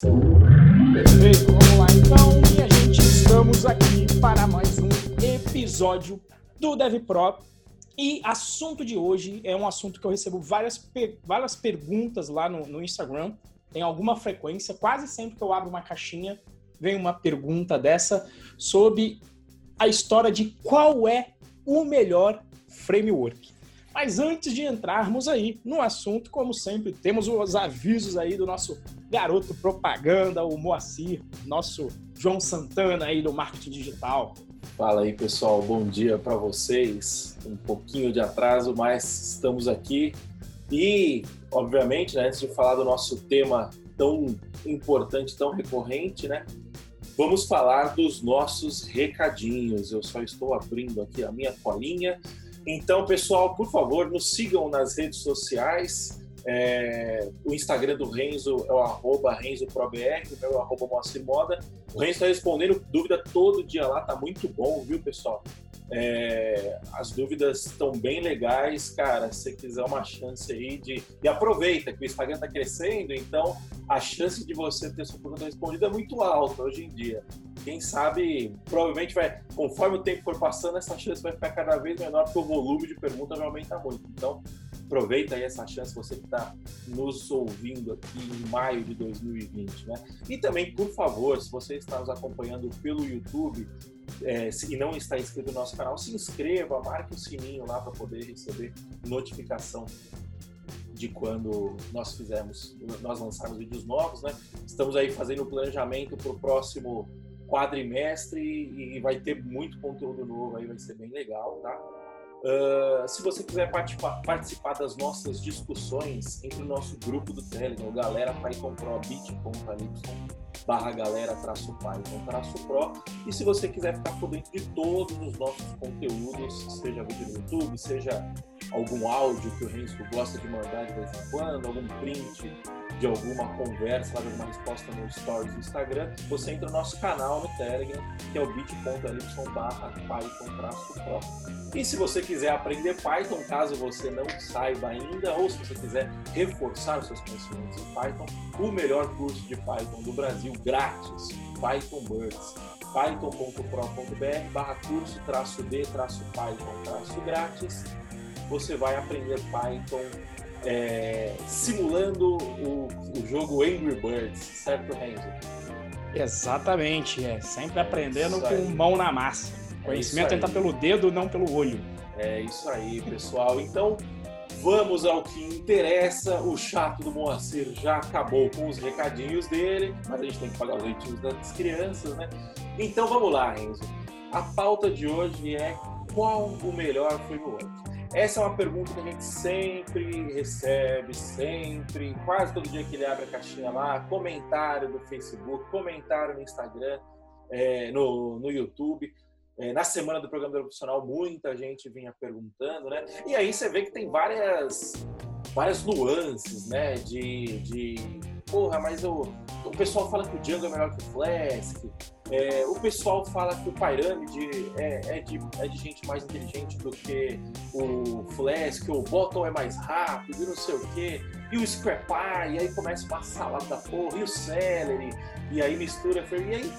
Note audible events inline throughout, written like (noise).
Perfeito, vamos lá então. E a gente estamos aqui para mais um episódio do DevPro. E assunto de hoje é um assunto que eu recebo várias, várias perguntas lá no, no Instagram. Tem alguma frequência, quase sempre que eu abro uma caixinha, vem uma pergunta dessa sobre a história de qual é o melhor framework. Mas antes de entrarmos aí no assunto, como sempre, temos os avisos aí do nosso garoto propaganda, o Moacir, nosso João Santana aí do marketing digital. Fala aí, pessoal. Bom dia para vocês. Um pouquinho de atraso, mas estamos aqui. E, obviamente, né, antes de falar do nosso tema tão importante, tão recorrente, né? Vamos falar dos nossos recadinhos. Eu só estou abrindo aqui a minha colinha então, pessoal, por favor, nos sigam nas redes sociais. É, o Instagram do Renzo é o arroba RenzoProBR, o meu é arroba Moacir Moda. O Renzo está respondendo dúvida todo dia lá, tá muito bom, viu, pessoal? É, as dúvidas estão bem legais, cara. Se você quiser uma chance aí de. E aproveita que o Instagram está crescendo, então a chance de você ter sua pergunta respondida é muito alta hoje em dia. Quem sabe, provavelmente vai, conforme o tempo for passando, essa chance vai ficar cada vez menor, porque o volume de perguntas vai aumentar muito. Então, aproveita aí essa chance, você que está nos ouvindo aqui em maio de 2020, né? E também, por favor, se você está nos acompanhando pelo YouTube, é, se não está inscrito no nosso canal, se inscreva, marque o sininho lá para poder receber notificação de quando nós fizermos, nós lançarmos vídeos novos, né? Estamos aí fazendo o planejamento para o próximo quadrimestre e vai ter muito conteúdo novo aí, vai ser bem legal, tá? Uh, se você quiser participar, participar, das nossas discussões entre o nosso grupo do Telegram, Galera Python barra galera traço Python traço Pro. E se você quiser ficar por dentro de todos os nossos conteúdos, seja vídeo no YouTube, seja algum áudio que o Renzo gosta de mandar de vez em quando, algum print de alguma conversa, de alguma resposta no Stories do Instagram, você entra no nosso canal no Telegram, que é o bit.ly barra Python E se você quiser aprender Python, caso você não saiba ainda, ou se você quiser reforçar os seus conhecimentos em Python, o melhor curso de Python do Brasil, grátis, Python Birds python.pro.br barra curso traço d traço python traço grátis você vai aprender Python é, simulando o, o, jogo Angry Birds, certo, Renzo? Exatamente, é. Sempre aprendendo com mão na massa. É Conhecimento entra pelo dedo, não pelo olho. É isso aí, pessoal. Então, vamos ao que interessa. O chato do Moacir já acabou com os recadinhos dele, mas a gente tem que pagar os leitinhos das crianças, né? Então, vamos lá, Renzo. A pauta de hoje é qual o melhor framework? Essa é uma pergunta que a gente sempre recebe, sempre, quase todo dia que ele abre a caixinha lá, comentário do Facebook, comentário no Instagram, é, no, no YouTube. É, na semana do programa profissional, muita gente vinha perguntando, né? E aí você vê que tem várias, várias nuances, né? De, de porra, mas o, o pessoal fala que o Django é melhor que o Flask, é, o pessoal fala que o Pyramid é, é, de, é de gente mais inteligente do que o Flask, o Bottom é mais rápido e não sei o quê, e o Scrapy, e aí começa uma salada da porra, e o Celery, e aí mistura, e aí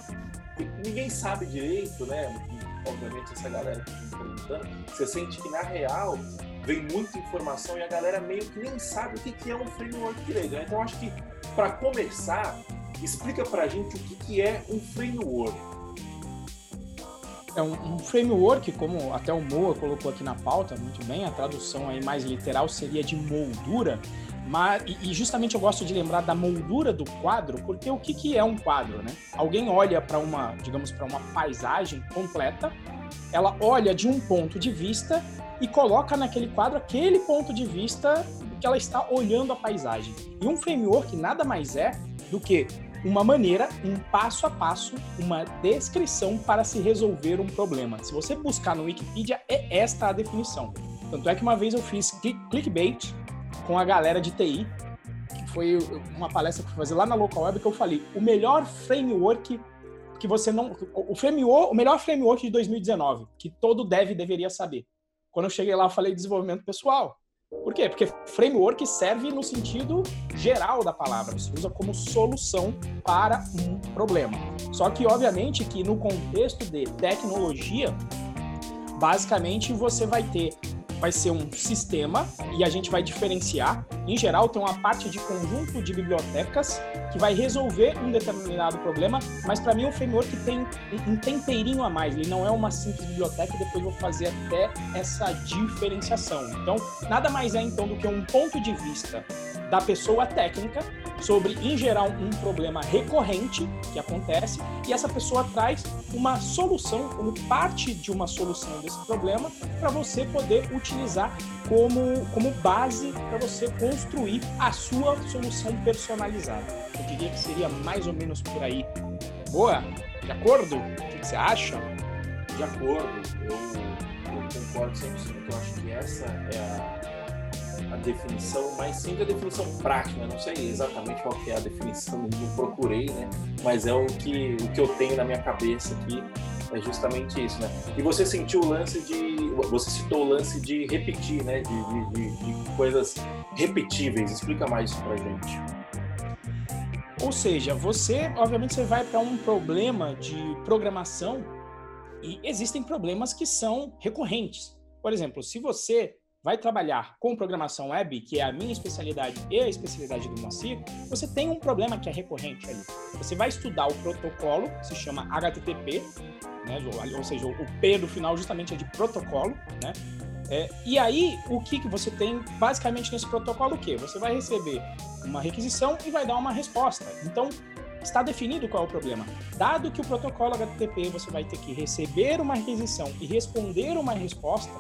ninguém sabe direito, né? Obviamente essa galera que está perguntando, você sente que na real vem muita informação e a galera meio que nem sabe o que, que é um framework direito. Né? Então acho que para começar, explica para a gente o que, é um framework. É um, um, framework, como até o Moa colocou aqui na pauta, muito bem, a tradução aí mais literal seria de moldura, mas, e, justamente eu gosto de lembrar da moldura do quadro, porque o que, que é um quadro, né? Alguém olha para uma, digamos, para uma paisagem completa, ela olha de um ponto de vista e coloca naquele quadro aquele ponto de vista que ela está olhando a paisagem. E um framework nada mais é do que uma maneira, um passo a passo, uma descrição para se resolver um problema. Se você buscar no Wikipedia, é esta a definição. Tanto é que uma vez eu fiz clickbait com a galera de TI, que foi uma palestra que eu fui fazer lá na Local Web, que eu falei o melhor framework que você não. O, framework, o melhor framework de 2019, que todo dev deveria saber. Quando eu cheguei lá, eu falei desenvolvimento pessoal. Por quê? Porque framework serve no sentido geral da palavra, se usa como solução para um problema. Só que, obviamente, que no contexto de tecnologia, basicamente você vai ter vai ser um sistema e a gente vai diferenciar. Em geral, tem uma parte de conjunto de bibliotecas que vai resolver um determinado problema, mas para mim o framework tem um temperinho a mais. Ele não é uma simples biblioteca e depois vou fazer até essa diferenciação. Então, nada mais é então do que um ponto de vista da pessoa técnica sobre, em geral, um problema recorrente que acontece e essa pessoa traz uma solução, como parte de uma solução desse problema, para você poder utilizar como, como base para você construir a sua solução personalizada. Eu diria que seria mais ou menos por aí. Boa? De acordo? O que você acha? De acordo. Eu, eu concordo 100%. Eu acho que essa é a a definição, mas sim a definição prática. Não sei exatamente qual é a definição, não procurei, né? Mas é o que, o que eu tenho na minha cabeça aqui, é justamente isso, né? E você sentiu o lance de. Você citou o lance de repetir, né? De, de, de, coisas repetíveis. Explica mais isso pra gente. Ou seja, você, obviamente, você vai para um problema de programação e existem problemas que são recorrentes. Por exemplo, se você vai trabalhar com programação web, que é a minha especialidade e a especialidade do Moacir, você tem um problema que é recorrente ali. Você vai estudar o protocolo, que se chama HTTP, né? ou seja, o P do final justamente é de protocolo, né? É, e aí, o que, que você tem basicamente nesse protocolo? O quê? Você vai receber uma requisição e vai dar uma resposta. Então, está definido qual é o problema. Dado que o protocolo HTTP você vai ter que receber uma requisição e responder uma resposta,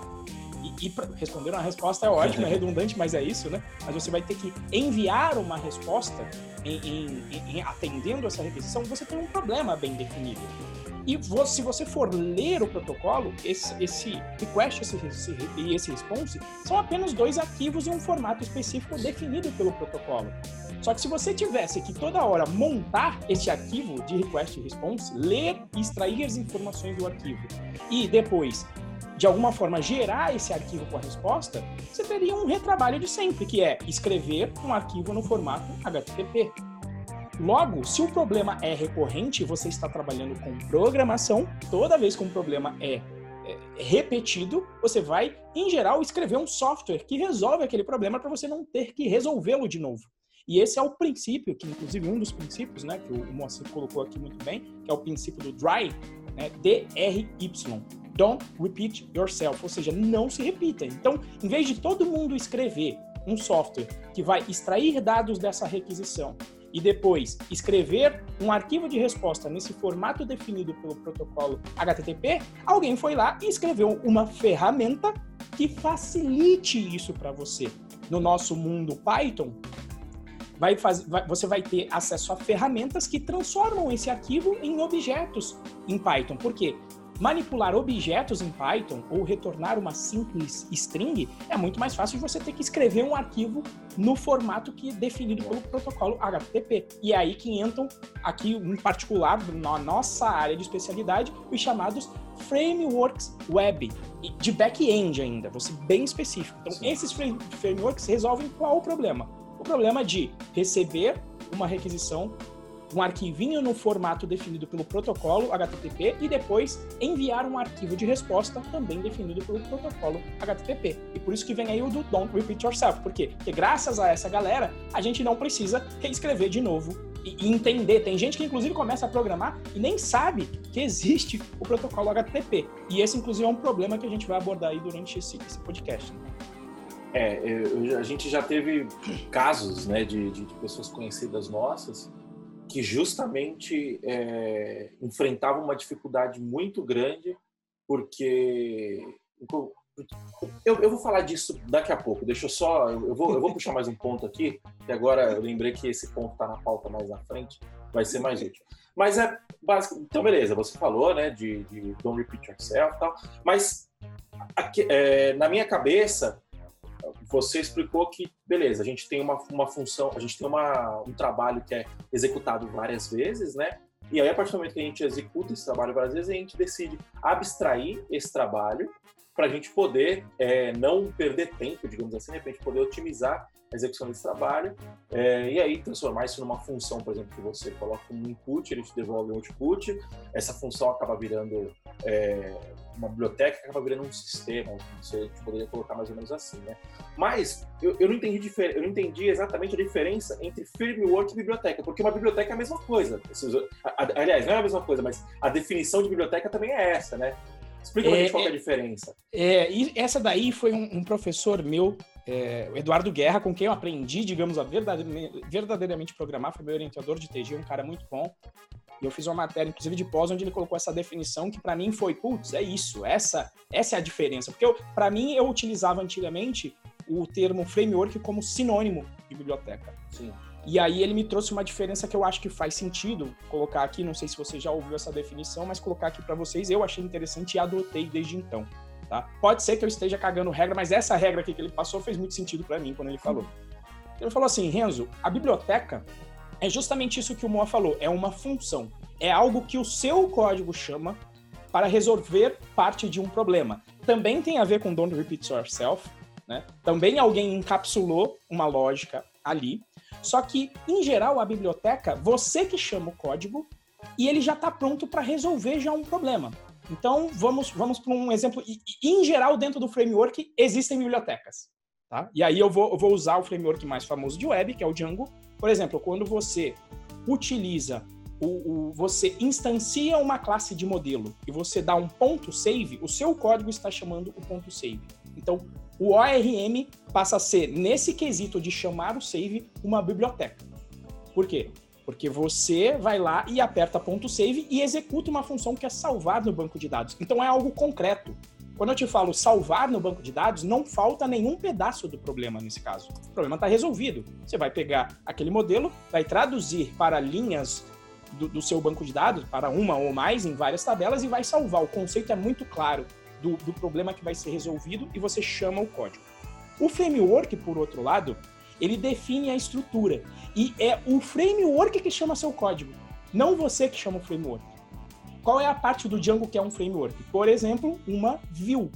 e, e responder uma resposta é ótimo, é redundante, mas é isso, né? Mas você vai ter que enviar uma resposta em, em, em atendendo essa requisição, você tem um problema bem definido. E você, se você for ler o protocolo, esse, esse request esse, esse, e esse response são apenas dois arquivos em um formato específico definido pelo protocolo. Só que se você tivesse que toda hora montar esse arquivo de request e response, ler e extrair as informações do arquivo e depois de alguma forma gerar esse arquivo com a resposta, você teria um retrabalho de sempre, que é escrever um arquivo no formato HTTP. Logo, se o problema é recorrente, você está trabalhando com programação, toda vez que um problema é, é repetido, você vai, em geral, escrever um software que resolve aquele problema para você não ter que resolvê-lo de novo. E esse é o princípio, que inclusive um dos princípios, né, que o Moacir colocou aqui muito bem, que é o princípio do DRY, né, D-R-Y. Don't repeat yourself, ou seja, não se repita. Então, em vez de todo mundo escrever um software que vai extrair dados dessa requisição e depois escrever um arquivo de resposta nesse formato definido pelo protocolo HTTP, alguém foi lá e escreveu uma ferramenta que facilite isso para você. No nosso mundo Python, vai vai, você vai ter acesso a ferramentas que transformam esse arquivo em objetos em Python. Por quê? Manipular objetos em Python ou retornar uma simples string é muito mais fácil de você ter que escrever um arquivo no formato que é definido pelo protocolo HTTP. E é aí que entram, aqui em particular, na nossa área de especialidade, os chamados frameworks web, de back-end ainda, ser bem específico. Então, Sim. esses frameworks resolvem qual o problema? O problema de receber uma requisição um arquivinho no formato definido pelo protocolo HTTP e depois enviar um arquivo de resposta também definido pelo protocolo HTTP. E por isso que vem aí o do Don't Repeat Yourself. Por quê? Porque graças a essa galera, a gente não precisa reescrever de novo e, entender. Tem gente que inclusive começa a programar e nem sabe que existe o protocolo HTTP. E esse inclusive é um problema que a gente vai abordar aí durante esse, esse podcast. Né? É, eu, a gente já teve casos né, de, de pessoas conhecidas nossas que justamente é, enfrentava uma dificuldade muito grande, porque. Eu, eu, vou falar disso daqui a pouco, deixa eu só. Eu vou, eu vou puxar mais um ponto aqui, que agora eu lembrei que esse ponto está na pauta mais na frente, vai ser mais útil. Mas é básico. Então, beleza, você falou, né, de, de don't repeat yourself e tal, mas aqui, é, na minha cabeça, você explicou que, beleza, a gente tem uma, uma função, a gente tem uma, um trabalho que é executado várias vezes, né? E aí, a partir do momento que a gente executa esse trabalho várias vezes, a gente decide abstrair esse trabalho para a gente poder é, não perder tempo, digamos assim, né? para a gente poder otimizar a execução desse trabalho é, e aí transformar isso numa função, por exemplo, que você coloca um input, ele te devolve um output, essa função acaba virando é, uma biblioteca, acaba virando um sistema, você poderia colocar mais ou menos assim, né? Mas eu, eu, não entendi eu não entendi exatamente a diferença entre framework e biblioteca, porque uma biblioteca é a mesma coisa. Aliás, não é a mesma coisa, mas a definição de biblioteca também é essa, né? Explica é, pra gente qual é a diferença. É, e essa daí foi um, um professor meu, é, o Eduardo Guerra, com quem eu aprendi, digamos, a verdadeiramente, verdadeiramente programar, foi meu orientador de TG, um cara muito bom. E eu fiz uma matéria, inclusive, de pós, onde ele colocou essa definição que para mim foi, putz, é isso, essa, essa é a diferença. Porque para mim eu utilizava antigamente o termo framework como sinônimo de biblioteca. Sim. E aí ele me trouxe uma diferença que eu acho que faz sentido colocar aqui, não sei se você já ouviu essa definição, mas colocar aqui para vocês, eu achei interessante e adotei desde então. Tá? Pode ser que eu esteja cagando regra, mas essa regra aqui que ele passou fez muito sentido para mim quando ele falou. Ele falou assim, Renzo, a biblioteca é justamente isso que o Moa falou, é uma função, é algo que o seu código chama para resolver parte de um problema. Também tem a ver com don't repeat yourself, né? Também alguém encapsulou uma lógica ali, só que, em geral, a biblioteca, você que chama o código e ele já está pronto para resolver já um problema. Então, vamos, vamos para um exemplo. E, em geral, dentro do framework, existem bibliotecas. Tá? E aí eu vou, eu vou usar o framework mais famoso de web, que é o Django. Por exemplo, quando você utiliza o, o, você instancia uma classe de modelo e você dá um ponto save, o seu código está chamando o ponto save. Então, o ORM passa a ser, nesse quesito de chamar o save, uma biblioteca. Por quê? Porque você vai lá e aperta ponto .save e executa uma função que é salvar no banco de dados. Então é algo concreto. Quando eu te falo salvar no banco de dados, não falta nenhum pedaço do problema nesse caso. O problema está resolvido. Você vai pegar aquele modelo, vai traduzir para linhas do, do, seu banco de dados, para uma ou mais em várias tabelas, e vai salvar. O conceito é muito claro do, do problema que vai ser resolvido e você chama o código. O framework, por outro lado, ele define a estrutura. E é o framework que chama seu código, não você que chama o framework. Qual é a parte do Django que é um framework? Por exemplo, uma view.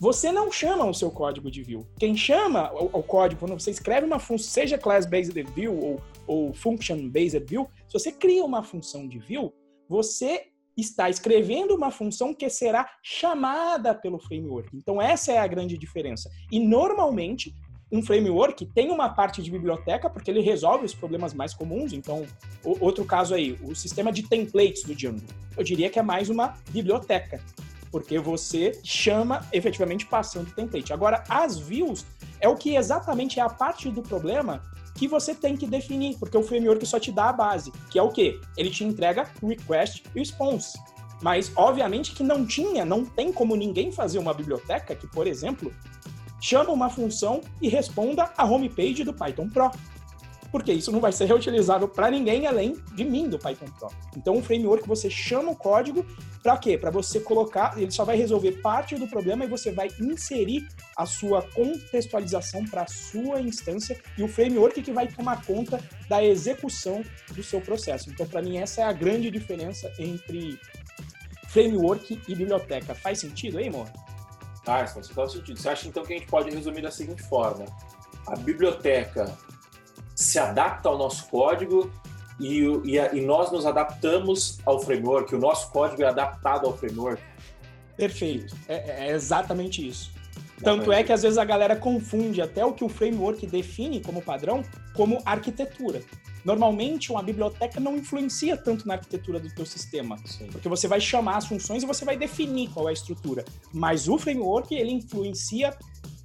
Você não chama o seu código de view. Quem chama o, o código, quando você escreve uma função, seja class-based view ou, ou function-based view, se você cria uma função de view, você está escrevendo uma função que será chamada pelo framework. Então, essa é a grande diferença. E, normalmente, um framework tem uma parte de biblioteca, porque ele resolve os problemas mais comuns. Então, o, outro caso aí, o sistema de templates do Django. Eu diria que é mais uma biblioteca, porque você chama efetivamente passando template. Agora, as views é o que exatamente é a parte do problema que você tem que definir, porque o framework só te dá a base, que é o quê? Ele te entrega request response. Mas, obviamente, que não tinha, não tem como ninguém fazer uma biblioteca que, por exemplo, chama uma função e responda a homepage do Python Pro porque isso não vai ser reutilizável para ninguém além de mim do Python Pro. Então, o framework você chama o código para quê? Para você colocar, ele só vai resolver parte do problema e você vai inserir a sua contextualização para a sua instância e o framework que vai tomar conta da execução do seu processo. Então, para mim, essa é a grande diferença entre framework e biblioteca. Faz sentido aí, amor? Faz, faz total sentido. Você acha então que a gente pode resumir da seguinte forma: a biblioteca se adapta ao nosso código e, e, e, nós nos adaptamos ao framework, o nosso código é adaptado ao framework. Perfeito, é, é exatamente isso. Tanto é que às vezes a galera confunde até o que o framework define como padrão como arquitetura. Normalmente, uma biblioteca não influencia tanto na arquitetura do teu sistema, Sim. porque você vai chamar as funções e você vai definir qual é a estrutura. Mas o framework, ele influencia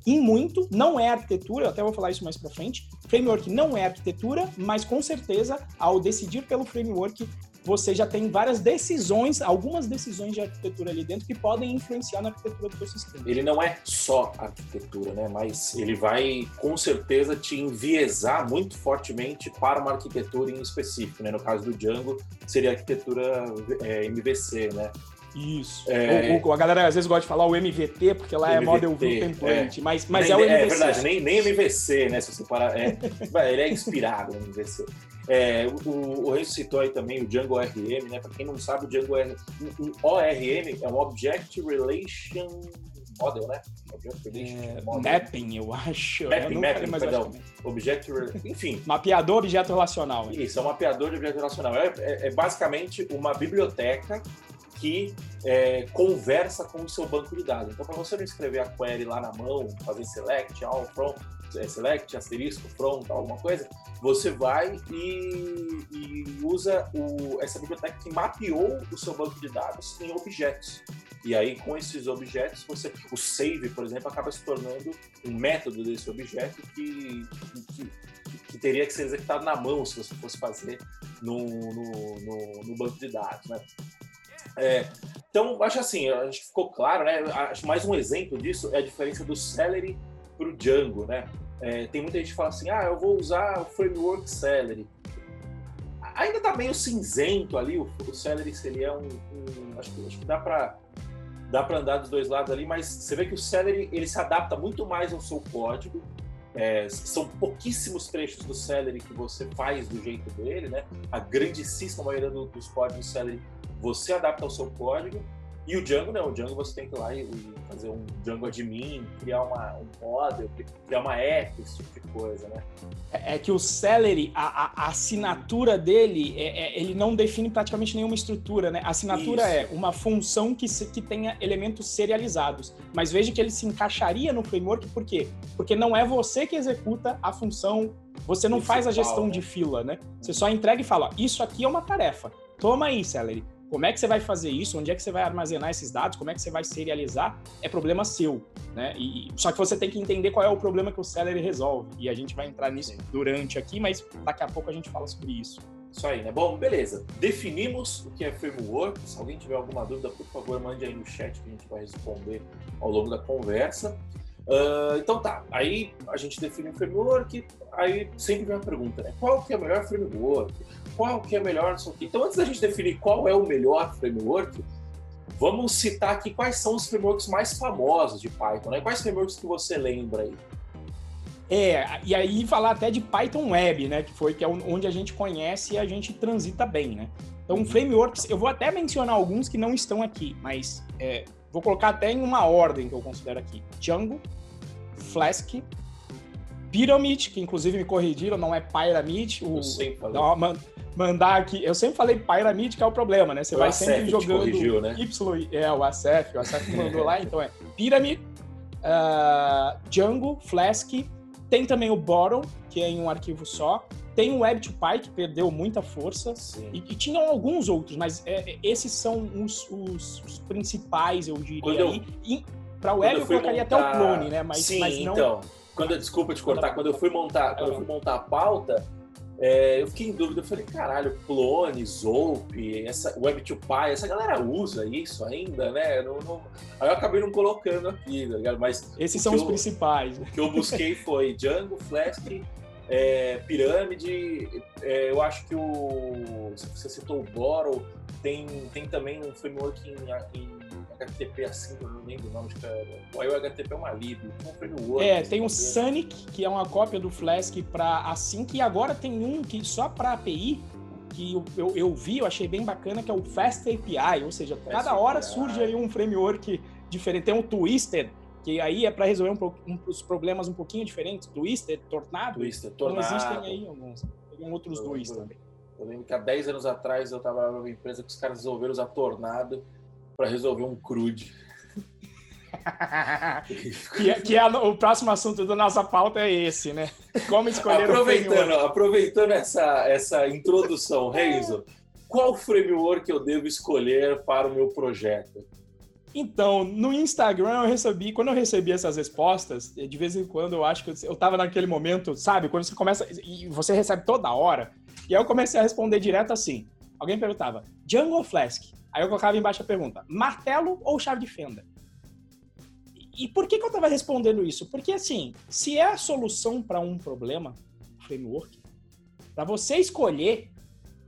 em muito, não é arquitetura, eu até vou falar isso mais para frente. Framework não é arquitetura, mas com certeza, ao decidir pelo framework, você já tem várias decisões, algumas decisões de arquitetura ali dentro que podem influenciar na arquitetura do seu sistema. Ele não é só arquitetura, né? Mas ele vai com certeza te enviesar muito fortemente para uma arquitetura em específico, né? No caso do Django, seria a arquitetura é, MVC, né? Isso. É... O, o, a galera às vezes gosta de falar o MVT, porque lá MVT, é Model View Template, é. mas, mas nem, é o MVC. É verdade, nem, nem MVC, né? Se você parar. É, ele é inspirado no MVC. É, o, o citou aí também o Django ORM, né? Para quem não sabe, o Django ORM, um ORM é um Object Relation Model, né? Object é, Model. Mapping, eu acho. Mapping, eu mapping, perdão. Object, enfim. (laughs) Mapeador objeto relacional. Isso, é um mapeador de objeto relacional. É, é, é basicamente uma biblioteca que é, conversa com o seu banco de dados. Então, para você não escrever a query lá na mão, fazer select, all, from, é, select, asterisco, from, alguma coisa, você vai e, e usa o, essa biblioteca que mapeou o seu banco de dados em objetos. E aí, com esses objetos, você, o save, por exemplo, acaba se tornando um método desse objeto que, que, que teria que ser executado na mão se você fosse fazer no, no, no, no banco de dados. Né? É, então, acho assim, acho que ficou claro, né? Acho mais um exemplo disso é a diferença do Celery para o Django, né? É, tem muita gente que fala assim, ah, eu vou usar o framework Celery. Ainda está meio cinzento ali, o, o Celery seria um, um acho, que, acho que dá para dá para andar dos dois lados ali, mas você vê que o Celery ele se adapta muito mais ao seu código. É, são pouquíssimos trechos do Celery que você faz do jeito dele, né? A grandíssima maioria do, dos códigos Celery você adapta ao seu código. E o Django não, o Django você tem que ir lá e, fazer um Django admin, criar uma, um model, criar uma app, esse tipo de coisa, né? É, é que o Celery, a, a, assinatura dele, é, é, ele não define praticamente nenhuma estrutura, né? A assinatura Isso. é uma função que, se, que tenha elementos serializados. Mas veja que ele se encaixaria no framework, por quê? Porque não é você que executa a função, você não Principal, faz a gestão né? de fila, né? Você só entrega e fala, isso aqui é uma tarefa. Toma aí, Celery como é que você vai fazer isso? Onde é que você vai armazenar esses dados? Como é que você vai serializar? É problema seu, né? E, só que você tem que entender qual é o problema que o Celery resolve. E a gente vai entrar nisso durante aqui, mas daqui a pouco a gente fala sobre isso. Isso aí, né? Bom, beleza. Definimos o que é framework. Se alguém tiver alguma dúvida, por favor, mande aí no chat que a gente vai responder ao longo da conversa. Uh, então tá, aí a gente define um framework, aí sempre vem a pergunta, né? Qual que é o melhor framework? qual que é melhor, Então, antes da gente definir qual é o melhor framework, vamos citar aqui quais são os frameworks mais famosos de Python, né? Quais frameworks que você lembra aí? É, e aí falar até de Python Web, né? Que foi que é onde a gente conhece e a gente transita bem, né? Então, frameworks, eu vou até mencionar alguns que não estão aqui, mas é, vou colocar até em uma ordem que eu considero aqui: Django, Flask, Pyramid, que inclusive me corrigiram, não é Pyramid. O, não, mandar aqui. Eu sempre falei Pyramid, que é o problema, né? Você o vai ACF sempre jogando corrigiu, né? Y. É, o ACF, o ACF mandou lá, então é Pyramid, uh, Django, Flask. Tem também o Bottom, que é em um arquivo só. Tem o Web2Py, que perdeu muita força. E, e, tinham alguns outros, mas é, esses são os, os, os, principais, eu diria. Para o Web eu, eu colocaria montar... até o clone, né? Mas, Sim, mas não. Então, quando, desculpa te cortar, quando eu fui montar, quando eu fui montar a pauta, é, eu fiquei em dúvida, eu falei, caralho, Clone, Zope, essa Web2Py, essa galera usa isso ainda, né? Não, não... Aí eu acabei não colocando aqui, tá ligado? Mas esses são os eu, principais. O que eu busquei foi Django, Flask, é, Pirâmide, é, eu acho que o. Você citou o Borrow, tem, tem também um framework em, em HTTP assim, eu não lembro o nome, acho o HTTP é uma lib, um É, tem o Sonic, que é uma cópia do Flask para Async, e agora tem um que só para API, que eu, eu, eu, vi, eu achei bem bacana, que é o Fast API, ou seja, Fast cada hora API. surge aí um framework diferente. Tem o Twisted, que aí é para resolver um, um, os problemas um pouquinho diferentes. Twisted, Tornado. Twisted, Tornado. Então existem aí alguns. Tem outros eu dois lembro, também. Eu lembro que há 10 anos atrás eu estava numa empresa que os caras resolveram usar Tornado para resolver um crude. (laughs) que, é, que é o próximo assunto da nossa pauta é esse, né? Como escolher aproveitando, o framework. Aproveitando essa, essa introdução, Renzo, qual framework eu devo escolher para o meu projeto? Então, no Instagram eu recebi, quando eu recebi essas respostas, de vez em quando eu acho que eu, eu tava naquele momento, sabe? Quando você começa, e você recebe toda hora, e aí eu comecei a responder direto assim. Alguém perguntava, Django ou Flask? Aí eu colocava embaixo a pergunta: martelo ou chave de fenda? E por que, que eu estava respondendo isso? Porque, assim, se é a solução para um problema, framework, para você escolher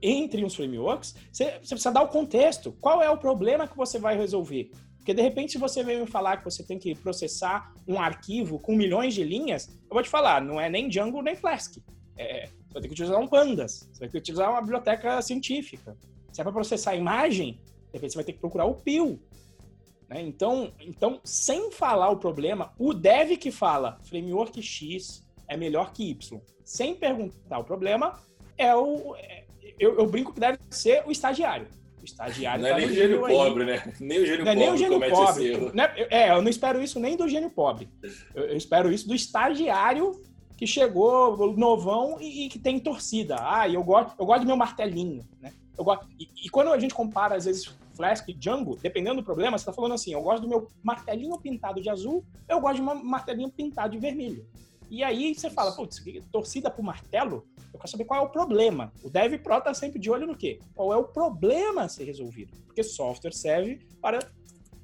entre os frameworks, você, precisa dar o contexto. Qual é o problema que você vai resolver? Porque, de repente, se você vem me falar que você tem que processar um arquivo com milhões de linhas, eu vou te falar, não é nem Django nem Flask. É, você vai ter que utilizar um Pandas, você vai ter que utilizar uma biblioteca científica. Se é para processar imagem, de repente você vai ter que procurar o PIL. Né? Então, então, sem falar o problema, o dev que fala framework X é melhor que Y, sem perguntar o problema, é o. É, eu, eu, brinco que deve ser o estagiário. O estagiário não é tá nem o gênio pobre, né? (laughs) Nem o gênio não pobre é nem o gênio pobre. É, é, eu não espero isso nem do gênio pobre. Eu, eu espero isso do estagiário que chegou novão e, e, que tem torcida. Ah, eu gosto, eu gosto do meu martelinho, né? Eu gosto, e, e, quando a gente compara, às vezes, Flask e Django, dependendo do problema, você está falando assim, eu gosto do meu martelinho pintado de azul, eu gosto de um martelinho pintado de vermelho. E aí você fala, putz, torcida por martelo, eu quero saber qual é o problema. O Dev Pro tá sempre de olho no quê? Qual é o problema a ser resolvido? Porque software serve para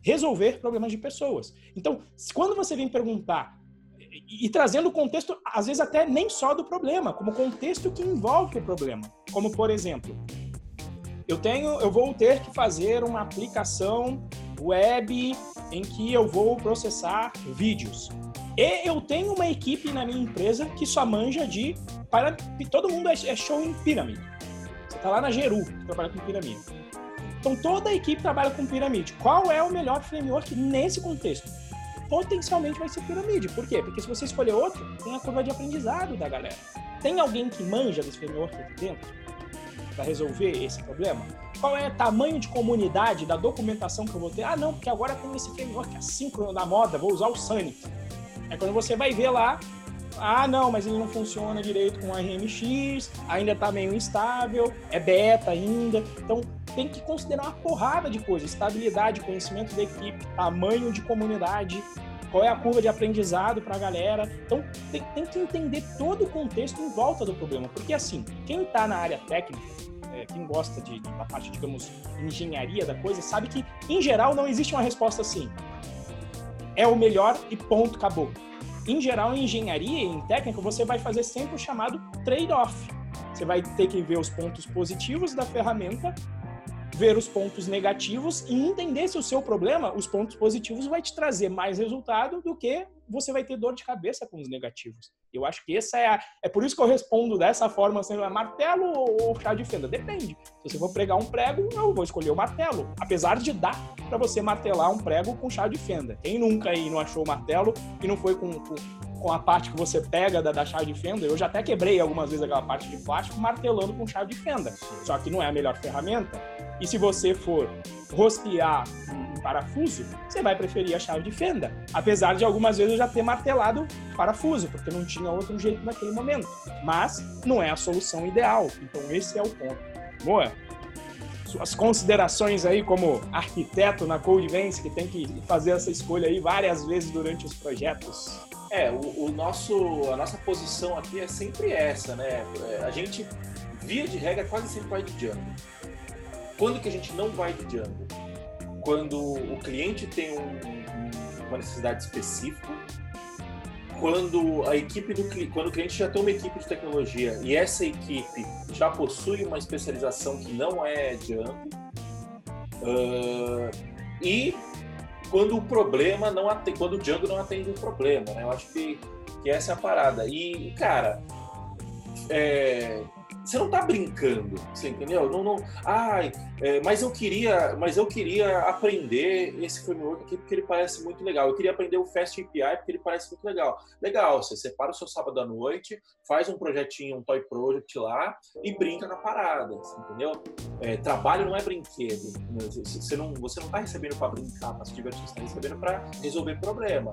resolver problemas de pessoas. Então, quando você vem perguntar e, e trazendo o contexto, às vezes até nem só do problema, como contexto que envolve o problema. Como, por exemplo, eu tenho, eu vou ter que fazer uma aplicação web em que eu vou processar vídeos. E eu tenho uma equipe na minha empresa que só manja de. Para, todo mundo é, é show em pirâmide. Você está lá na Geru, que trabalha com pirâmide. Então toda a equipe trabalha com pirâmide. Qual é o melhor framework nesse contexto? Potencialmente vai ser pirâmide. Por quê? Porque se você escolher outro, tem a curva de aprendizado da galera. Tem alguém que manja desse framework aqui dentro para resolver esse problema? Qual é o tamanho de comunidade da documentação que eu vou ter? Ah, não, porque agora tem esse framework assíncrono da moda, vou usar o Sunny. É quando você vai ver lá, ah, não, mas ele não funciona direito com RMX, ainda está meio instável, é beta ainda. Então, tem que considerar uma porrada de coisas: estabilidade, conhecimento da equipe, tamanho de comunidade, qual é a curva de aprendizado para a galera. Então, tem, tem, que entender todo o contexto em volta do problema, porque assim, quem está na área técnica, é, quem gosta de, da parte, digamos, engenharia da coisa, sabe que, em geral, não existe uma resposta assim é o melhor e ponto, acabou. Em geral, em engenharia e em técnica, você vai fazer sempre o chamado trade-off. Você vai ter que ver os pontos positivos da ferramenta, ver os pontos negativos e entender se o seu problema, os pontos positivos, vai te trazer mais resultado do que você vai ter dor de cabeça com os negativos. Eu acho que essa é a, é por isso que eu respondo dessa forma, assim, martelo ou chá de fenda? Depende. Se você for pregar um prego, eu vou escolher o martelo. Apesar de dar para você martelar um prego com chá de fenda. Quem nunca aí não achou o martelo e não foi com, com, com a parte que você pega da, da chave de fenda? Eu já até quebrei algumas vezes aquela parte de plástico martelando com chave de fenda. Só que não é a melhor ferramenta. E se você for rosquear um parafuso, você vai preferir a chave de fenda. Apesar de algumas vezes eu já ter martelado parafuso, porque não tinha outro jeito naquele momento. Mas não é a solução ideal. Então esse é o ponto. Boa? Suas considerações aí como arquiteto na Codevence, que tem que fazer essa escolha aí várias vezes durante os projetos. É, o, o nosso, a nossa posição aqui é sempre essa, né? É, a gente, via de regra, quase sempre vai de Django. Quando que a gente não vai de Django? Quando o cliente tem um, uma necessidade específica, quando a equipe do quando o cliente já tem uma equipe de tecnologia e essa equipe já possui uma especialização que não é Django, uh, e quando o problema não atende, quando o Django não atende o problema, né? Eu acho que, que essa é a parada. E, cara, é, você não tá brincando, você entendeu? Não, não, ai, é, mas eu queria, mas eu queria aprender esse framework aqui porque ele parece muito legal. Eu queria aprender o Fast API porque ele parece muito legal. Legal, você separa o seu sábado à noite, faz um projetinho, um toy project lá e brinca com a parada, entendeu? É, trabalho não é brinquedo. Né? Você não, você não tá recebendo para brincar, para se divertir, você tá recebendo para resolver problema.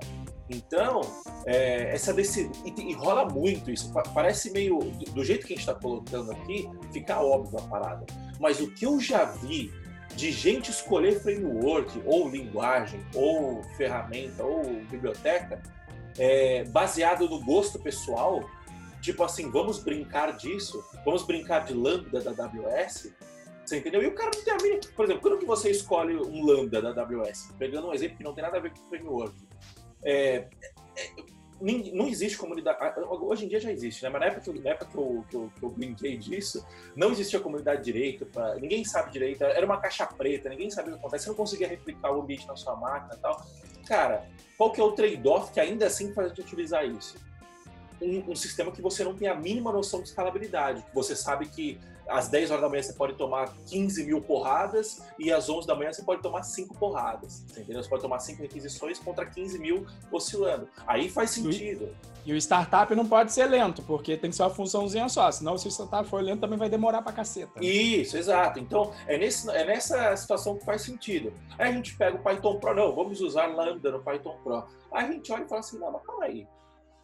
Então, é, essa e, e, rola muito isso. Parece meio do jeito que a gente está colocando aqui, fica óbvio a parada. Mas o que eu já vi de gente escolher framework ou linguagem ou ferramenta ou biblioteca é, baseado no gosto pessoal, tipo assim, vamos brincar disso, vamos brincar de lambda da AWS, você entendeu? E o cara não tem a mínima. Por exemplo, quando que você escolhe um lambda da AWS? Pegando um exemplo que não tem nada a ver com framework é, é, não existe comunidade. Hoje em dia já existe, né? Mas na época, que na época que, eu, que, eu, que eu brinquei disso, não existia comunidade direito, pra, ninguém sabe direito, era uma caixa preta, ninguém sabia o que acontece, você não conseguia replicar o ambiente na sua máquina e tal. Cara, qual que é o trade-off que ainda assim faz a gente utilizar isso? Um, um, sistema que você não tem a mínima noção de escalabilidade. Você sabe que às 10 horas da manhã você pode tomar 15 mil porradas e às 11 da manhã você pode tomar 5 porradas. Entendeu? Você pode tomar 5 requisições contra 15 mil oscilando. Aí faz sentido. E o startup não pode ser lento, porque tem que ser uma funçãozinha só. Senão, se o startup for lento, também vai demorar pra caceta. Isso, exato. Então, é, nesse, é nessa situação que faz sentido. Aí a gente pega o Python Pro, não, vamos usar Lambda no Python Pro. Aí a gente olha e fala assim, não, mas calma aí.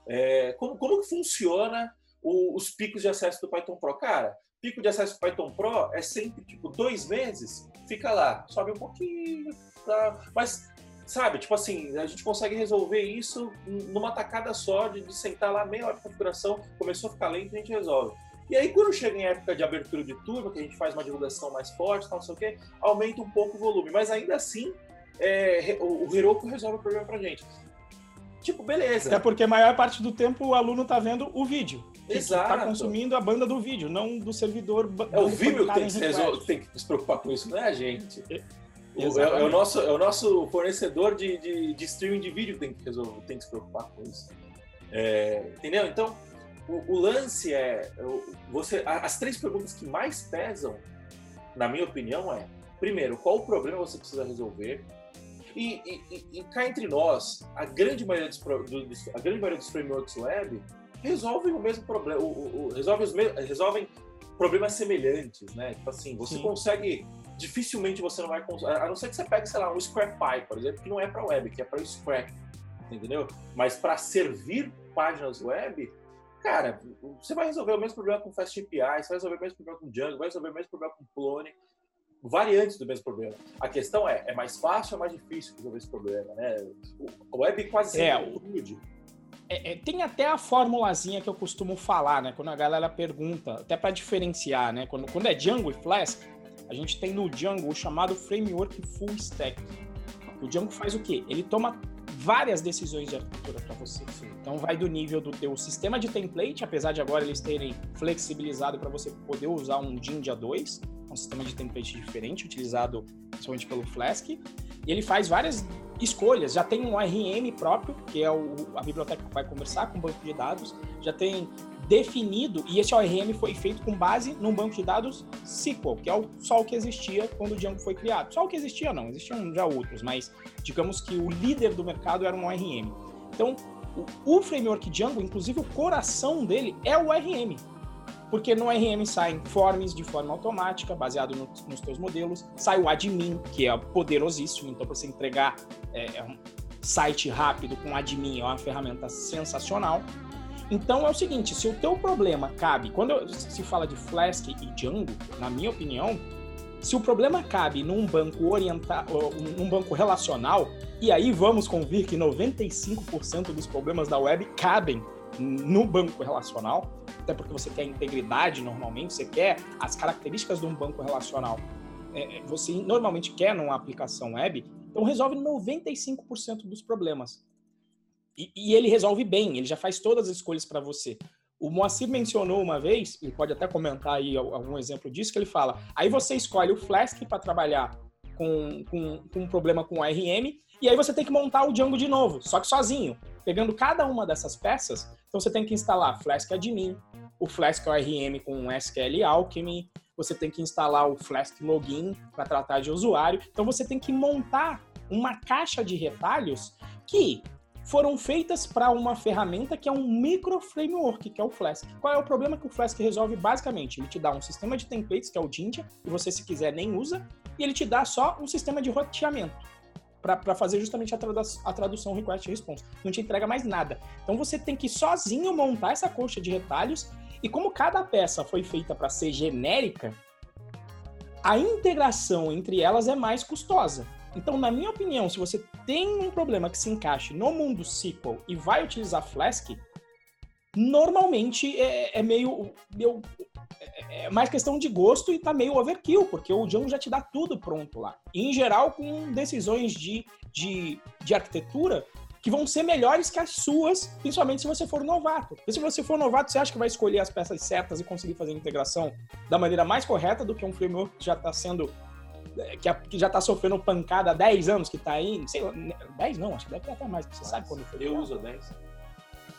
É, como, como que funciona o, os picos de acesso do Python Pro? Cara, pico de acesso do Python Pro é sempre, tipo, dois meses, fica lá, sobe um pouquinho, tá? mas sabe, tipo assim, a gente consegue resolver isso numa tacada só, de, de, sentar lá meia hora de configuração, começou a ficar lento, a gente resolve. E aí, quando chega em época de abertura de turma, que a gente faz uma divulgação mais forte, tal, não sei o quê, aumenta um pouco o volume. Mas ainda assim, é, o, Heroku resolve o problema pra gente. Tipo, beleza. Até porque a maior parte do tempo o aluno tá vendo o vídeo. Exato. Tá consumindo a banda do vídeo, não do servidor. É o Vimeo que tem que, tem que se preocupar com isso, não é a gente. O, é, é, o nosso, é o nosso fornecedor de, de, de, streaming de vídeo que tem que resolver, tem que se preocupar com isso. É, entendeu? Então, o, o, lance é. Você, as três perguntas que mais pesam, na minha opinião, é: primeiro, qual o problema você precisa resolver? E, e, e, cá entre nós, a grande maioria dos, a grande maioria dos frameworks web resolvem o mesmo problema, resolvem, os resolvem problemas semelhantes, né? Tipo assim, você Sim. consegue dificilmente você não vai a não ser que você pegue, sei lá, um SquarePy, por exemplo, que não é para web, que é para Square, entendeu? Mas para servir páginas web, cara, você vai resolver o mesmo problema com FastAPI, você vai resolver o mesmo problema com Django, vai resolver o mesmo problema com Clone, variantes do mesmo problema. A questão é, é mais fácil ou mais difícil resolver esse problema, né? O web quase sempre é, é, é, tem até a formulazinha que eu costumo falar, né? Quando a galera pergunta, até para diferenciar, né? Quando, quando é Django e Flask, a gente tem no Django o chamado framework full stack. O Django faz o quê? Ele toma várias decisões de arquitetura para você. Então vai do nível do teu sistema de template, apesar de agora eles terem flexibilizado para você poder usar um Jinja 2, um sistema de template diferente, utilizado principalmente pelo Flask. E ele faz várias escolhas. Já tem um RM próprio, que é o, a biblioteca que vai conversar com o banco de dados. Já tem definido, e esse ORM foi feito com base num banco de dados SQL, que é só o que existia quando o Django foi criado. Só o que existia não, existiam já outros, mas digamos que o líder do mercado era um ORM. Então, o, o framework Django, inclusive o coração dele é o ORM porque no RM saem forms de forma automática, baseado no, nos teus modelos, sai o admin, que é poderosíssimo, então para você entregar é, é, um site rápido com admin é uma ferramenta sensacional. Então é o seguinte, se o teu problema cabe, quando se fala de Flask e Django, na minha opinião, se o problema cabe num banco oriental, num banco relacional, e aí vamos convir que 95% dos problemas da web cabem no banco relacional, até porque você quer integridade normalmente, você quer as características de um banco relacional, é, é você normalmente quer numa aplicação web, então resolve 95% dos problemas. E, e, ele resolve bem, ele já faz todas as escolhas para você. O Moacir mencionou uma vez, e pode até comentar aí algum exemplo disso, que ele fala: aí você escolhe o Flask para trabalhar com, com, com um problema com ARM, e aí você tem que montar o Django de novo, só que sozinho. Pegando cada uma dessas peças, então você tem que instalar Flask Admin, o Flask ORM com SQL Alchemy, você tem que instalar o Flask Login para tratar de usuário. Então você tem que montar uma caixa de retalhos que foram feitas para uma ferramenta que é um micro framework, que é o Flask. Qual é o problema que o Flask resolve basicamente? Ele te dá um sistema de templates, que é o Jinja, que você se quiser nem usa, e ele te dá só um sistema de roteamento para fazer justamente a, tradu a tradução request response. Não te entrega mais nada. Então você tem que sozinho montar essa coxa de retalhos e como cada peça foi feita para ser genérica, a integração entre elas é mais custosa. Então, na minha opinião, se você tem um problema que se encaixe no mundo SQL e vai utilizar Flask, normalmente é, é meio, meio é, é mais questão de gosto e tá meio overkill, porque o Django já te dá tudo pronto lá. E, em geral, com decisões de, de, de arquitetura que vão ser melhores que as suas, principalmente se você for novato. Se você for novato, você acha que vai escolher as peças certas e conseguir fazer a integração da maneira mais correta do que um framework que já está sendo é, que, já está sofrendo pancada há 10 anos, que está aí, sei lá, 10 não, acho que deve ter até mais, você sabe quando foi. Eu uso 10.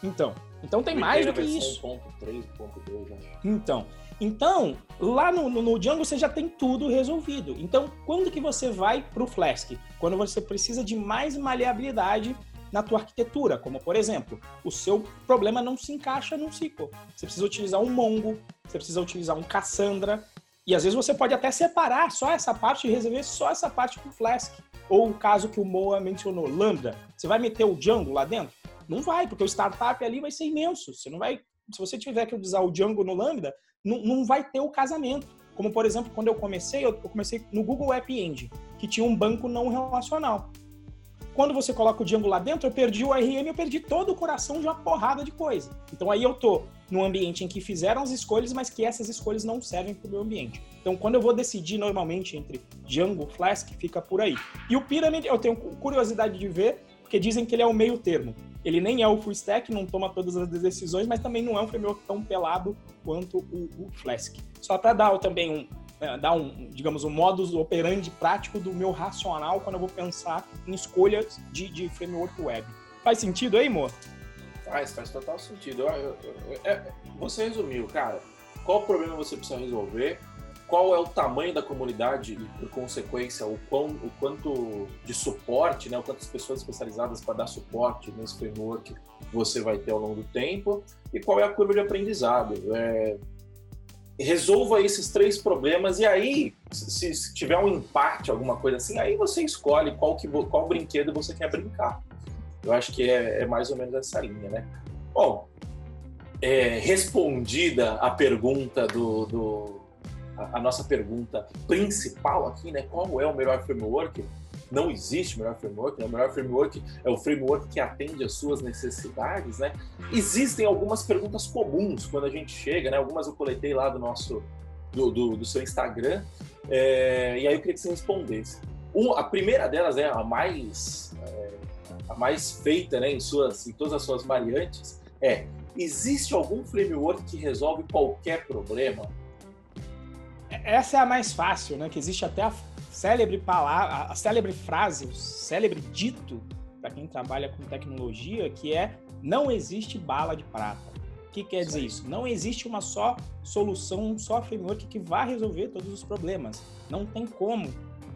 Então, então tem mais do que isso. 1.3, 1.2, né? Então, então, lá no, no, no, Django você já tem tudo resolvido. Então, quando que você vai para o Flask? Quando você precisa de mais maleabilidade na tua arquitetura, como por exemplo, o seu problema não se encaixa num SQL. Você precisa utilizar um Mongo, você precisa utilizar um Cassandra, e às vezes você pode até separar só essa parte e resolver só essa parte com o Flask. Ou o caso que o Moa mencionou, Lambda. Você vai meter o Django lá dentro? Não vai, porque o startup ali vai ser imenso. Você não vai. Se você tiver que usar o Django no Lambda, não, não vai ter o casamento. Como, por exemplo, quando eu comecei, eu comecei no Google App Engine, que tinha um banco não relacional. Quando você coloca o Django lá dentro, eu perdi o RM, eu perdi todo o coração de uma porrada de coisa. Então aí eu tô num ambiente em que fizeram as escolhas, mas que essas escolhas não servem para o meu ambiente. Então quando eu vou decidir normalmente entre Django, Flask, fica por aí. E o Pyramid, eu tenho curiosidade de ver, porque dizem que ele é o meio termo. Ele nem é o full stack, não toma todas as decisões, mas também não é um framework tão pelado quanto o, o Flask. Só para dar também um, é, dar um, digamos, um modus operandi prático do meu racional quando eu vou pensar em escolhas de, de framework web. Faz sentido aí, amor? Faz, faz total sentido. Eu, eu, eu, é, você resumiu, cara. Qual problema você precisa resolver? Qual é o tamanho da comunidade e, por consequência, o, quão, o quanto de suporte, né, o quantas pessoas especializadas para dar suporte nesse framework você vai ter ao longo do tempo? E qual é a curva de aprendizado? É, resolva esses três problemas e aí, se, se, tiver um empate, alguma coisa assim, aí você escolhe qual, que, qual brinquedo você quer brincar. Eu acho que é, é mais ou menos essa linha, né? Bom, é, respondida a pergunta do, do a, nossa pergunta principal aqui, né? Qual é o melhor framework? não existe melhor framework, né? o melhor framework é o framework que atende às suas necessidades, né? Existem algumas perguntas comuns quando a gente chega, né? Algumas eu coletei lá do nosso, do, do, do seu Instagram, é, e aí eu queria que você respondesse. Um, a primeira delas é a mais, é, a mais feita, né, em, suas, em todas as suas variantes, é existe algum framework que resolve qualquer problema? Essa é a mais fácil, né? Que existe até a célebre palavra, a célebre frase, o célebre dito para quem trabalha com tecnologia, que é não existe bala de prata. O que quer dizer isso? Não existe uma só solução, um só framework que vá resolver todos os problemas. Não tem como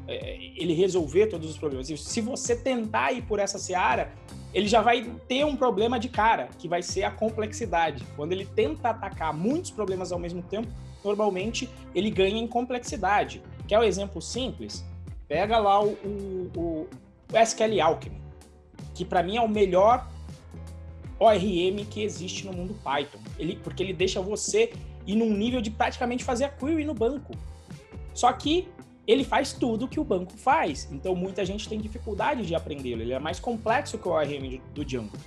é, ele resolver todos os problemas. E se você tentar ir por essa seara, ele já vai ter um problema de cara, que vai ser a complexidade. Quando ele tenta atacar muitos problemas ao mesmo tempo, normalmente ele ganha em complexidade. Quer o um exemplo simples? Pega lá o, o, o SQL Alchemy, que para mim é o melhor ORM que existe no mundo Python. Ele, porque ele deixa você ir num nível de praticamente fazer a query no banco. Só que ele faz tudo que o banco faz. Então muita gente tem dificuldade de aprendê-lo. Ele é mais complexo que o ORM do Django.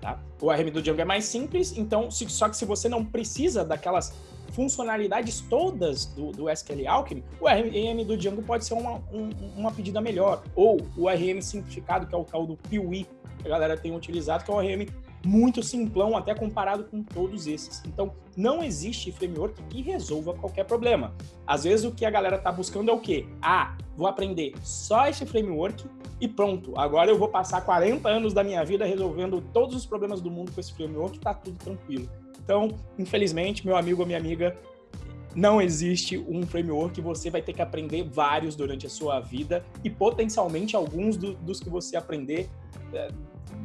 Tá? O ORM do Django é mais simples, então se, só que se você não precisa daquelas funcionalidades todas do, do SQL Alchemy, o RM do Django pode ser uma, um, uma pedida melhor. Ou o RM simplificado, que é o tal do PWI, que a galera tem utilizado, que é um RM muito simplão, até comparado com todos esses. Então, não existe framework que resolva qualquer problema. Às vezes, o que a galera está buscando é o quê? Ah, vou aprender só esse framework e pronto. Agora eu vou passar 40 anos da minha vida resolvendo todos os problemas do mundo com esse framework e tá tudo tranquilo. Então, infelizmente, meu amigo ou minha amiga, não existe um framework você vai ter que aprender vários durante a sua vida e potencialmente alguns do, dos que você aprender é,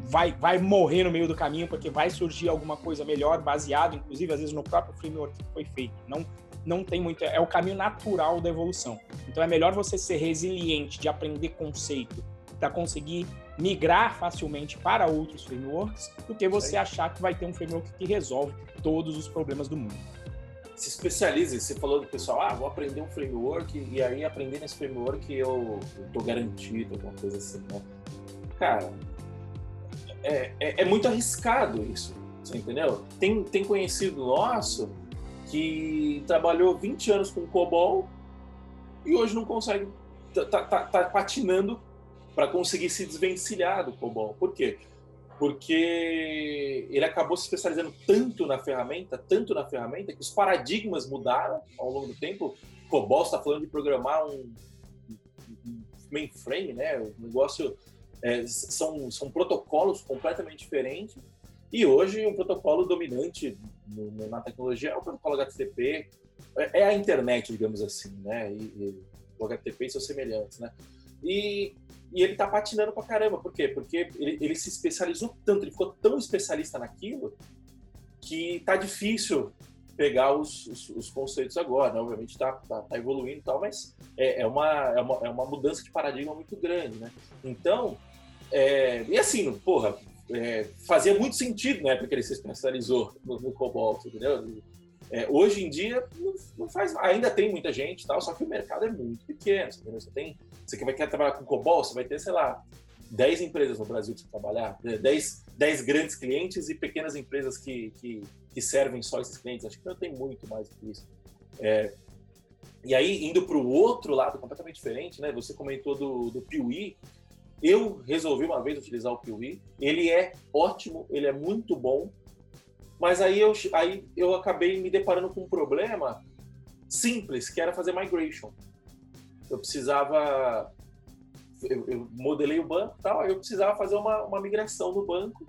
vai, vai morrer no meio do caminho porque vai surgir alguma coisa melhor baseado, inclusive às vezes no próprio framework que foi feito. Não não tem muito, é o caminho natural da evolução. Então é melhor você ser resiliente de aprender conceito para conseguir migrar facilmente para outros frameworks do que você achar que vai ter um framework que resolve todos os problemas do mundo. Se especialize, você falou do pessoal, ah, vou aprender um framework e aí aprender nesse framework eu, estou garantido, alguma coisa assim, né? Cara, é, é, é, muito arriscado isso, você entendeu? Tem, tem conhecido nosso que trabalhou 20 anos com COBOL e hoje não consegue, tá, tá, tá, tá patinando para conseguir se desvencilhar do COBOL. Por quê? Porque ele acabou se especializando tanto na ferramenta, tanto na ferramenta, que os paradigmas mudaram ao longo do tempo. COBOL está falando de programar um, mainframe, né? O negócio é, são, são protocolos completamente diferentes. E hoje um protocolo dominante no, na tecnologia é o protocolo HTTP, é, é a internet, digamos assim, né? E, e o HTTP e seus semelhantes, né? E, e ele tá patinando pra caramba. Por quê? Porque ele, ele se especializou tanto, ele ficou tão especialista naquilo que tá difícil pegar os, os, os conceitos agora. Né? Obviamente tá, tá, tá, evoluindo e tal, mas é, é, uma, é, uma, é uma mudança de paradigma muito grande, né? Então, é, e assim, porra, é, fazia muito sentido na época que ele se especializou no, no entendeu? É, hoje em dia não, não, faz, ainda tem muita gente, tal, só que o mercado é muito pequeno. Você tem, você vai querer trabalhar com Cobol, você vai ter, sei lá, 10 empresas no Brasil que você trabalhar, 10, 10 grandes clientes e pequenas empresas que, que, que servem só esses clientes. Acho que não tem muito mais do que isso. É, e aí, indo para o outro lado, completamente diferente, né? Você comentou do, do Piuí. Eu resolvi uma vez utilizar o Piuí. Ele é ótimo, ele é muito bom, mas aí eu, aí eu acabei me deparando com um problema simples, que era fazer migration. Eu precisava. Eu, eu modelei o banco e tal, aí eu precisava fazer uma, uma migração no banco.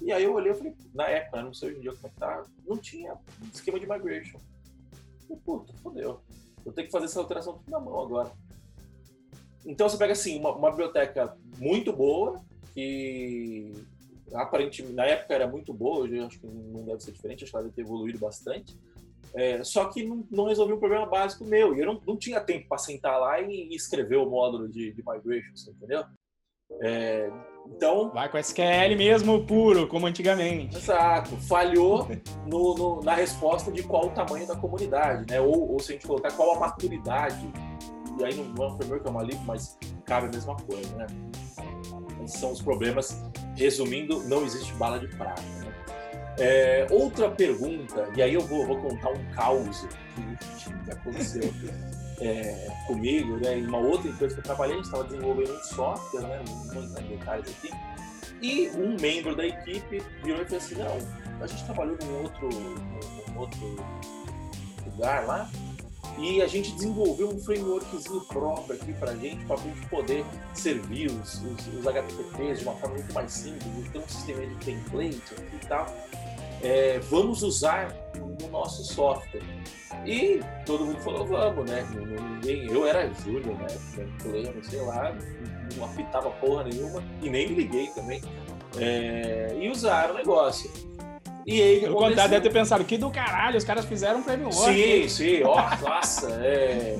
E aí eu olhei e falei, na época, não sei hoje em dia como é que tá, não tinha esquema de migration. Eu, puta, fodeu. Eu tenho que fazer essa alteração tudo na mão agora. Então você pega assim, uma, uma biblioteca muito boa, que aparentemente, na época era muito boa, hoje acho que não deve ser diferente, acho que ela deve ter evoluído bastante. É, só que não, não resolveu um problema básico meu, e eu não, não tinha tempo para sentar lá e, escrever o módulo de, de migration, entendeu? É, então. Vai com SQL mesmo, puro, como antigamente. Exato. Falhou no, no, na resposta de qual o tamanho da comunidade, né? Ou, ou se a gente colocar qual a maturidade. E aí não é um framework, é uma lib, mas cabe a mesma coisa, né? Esses são os problemas. Resumindo, não existe bala de prata. Né? É, outra pergunta, e aí eu vou, vou contar um caos que, aconteceu é, comigo, né, em uma outra empresa que eu trabalhei, a gente estava desenvolvendo um software, né, não entrar em detalhes aqui, e um membro da equipe virou e falou assim, não, a gente trabalhou num outro, outro lugar lá, e a gente desenvolveu um frameworkzinho próprio aqui para a gente, para a gente poder servir os, os, os, HTTPs de uma forma muito mais simples, ter um sistema de template e tal. É, vamos usar no nosso software. E todo mundo falou, vamos, né? Ninguém, eu era júnior, né? Pleno, sei lá, não apitava porra nenhuma e nem me liguei também. É, e usaram o negócio. E aí, o contrário deve ter pensado, que do caralho, os caras fizeram um prêmio Sim, sim, ó, nossa, é,